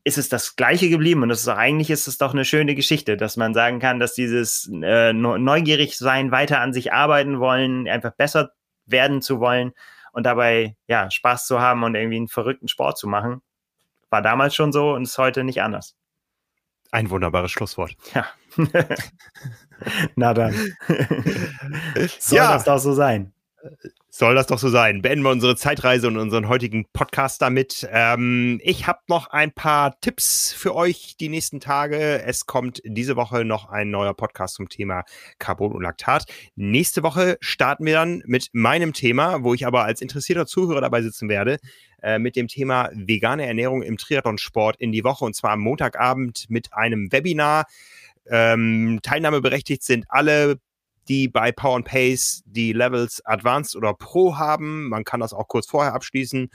ist es das Gleiche geblieben. Und das ist eigentlich ist es doch eine schöne Geschichte, dass man sagen kann, dass dieses äh, neugierig sein, weiter an sich arbeiten wollen, einfach besser werden zu wollen. und dabei ja Spaß zu haben und irgendwie einen verrückten Sport zu machen. War damals schon so und ist heute nicht anders. Ein wunderbares Schlusswort. Ja. Na dann. Soll ja. das doch so sein. Soll das doch so sein. Beenden wir unsere Zeitreise und unseren heutigen Podcast damit. Ähm, ich habe noch ein paar Tipps für euch die nächsten Tage. Es kommt diese Woche noch ein neuer Podcast zum Thema Carbon und Laktat. Nächste Woche starten wir dann mit meinem Thema, wo ich aber als interessierter Zuhörer dabei sitzen werde, äh, mit dem Thema vegane Ernährung im Triathlonsport in die Woche und zwar am Montagabend mit einem Webinar. Ähm, teilnahmeberechtigt sind alle die bei Power and Pace die Levels Advanced oder Pro haben. Man kann das auch kurz vorher abschließen.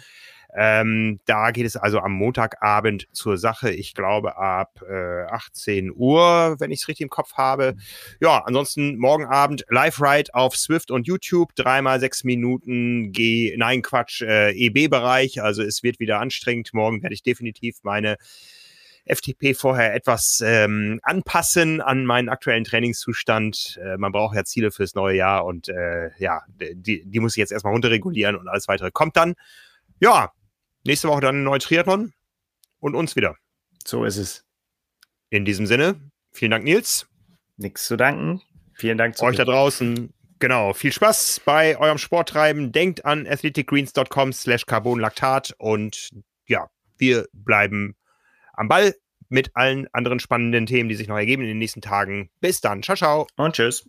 Ähm, da geht es also am Montagabend zur Sache. Ich glaube ab äh, 18 Uhr, wenn ich es richtig im Kopf habe. Ja, ansonsten morgen Abend Live-Ride auf Swift und YouTube. Dreimal sechs Minuten G, nein Quatsch, äh, EB-Bereich. Also es wird wieder anstrengend. Morgen werde ich definitiv meine FTP vorher etwas ähm, anpassen an meinen aktuellen Trainingszustand. Äh, man braucht ja Ziele fürs neue Jahr und äh, ja, die, die muss ich jetzt erstmal runterregulieren und alles weitere kommt dann. Ja, nächste Woche dann ein neuer Triathlon und uns wieder. So ist es. In diesem Sinne, vielen Dank, Nils. Nichts zu danken. Vielen Dank zu euch da draußen. Genau, viel Spaß bei eurem Sporttreiben. Denkt an athleticgreens.com slash carbonlaktat und ja, wir bleiben am Ball mit allen anderen spannenden Themen, die sich noch ergeben in den nächsten Tagen. Bis dann. Ciao, ciao. Und tschüss.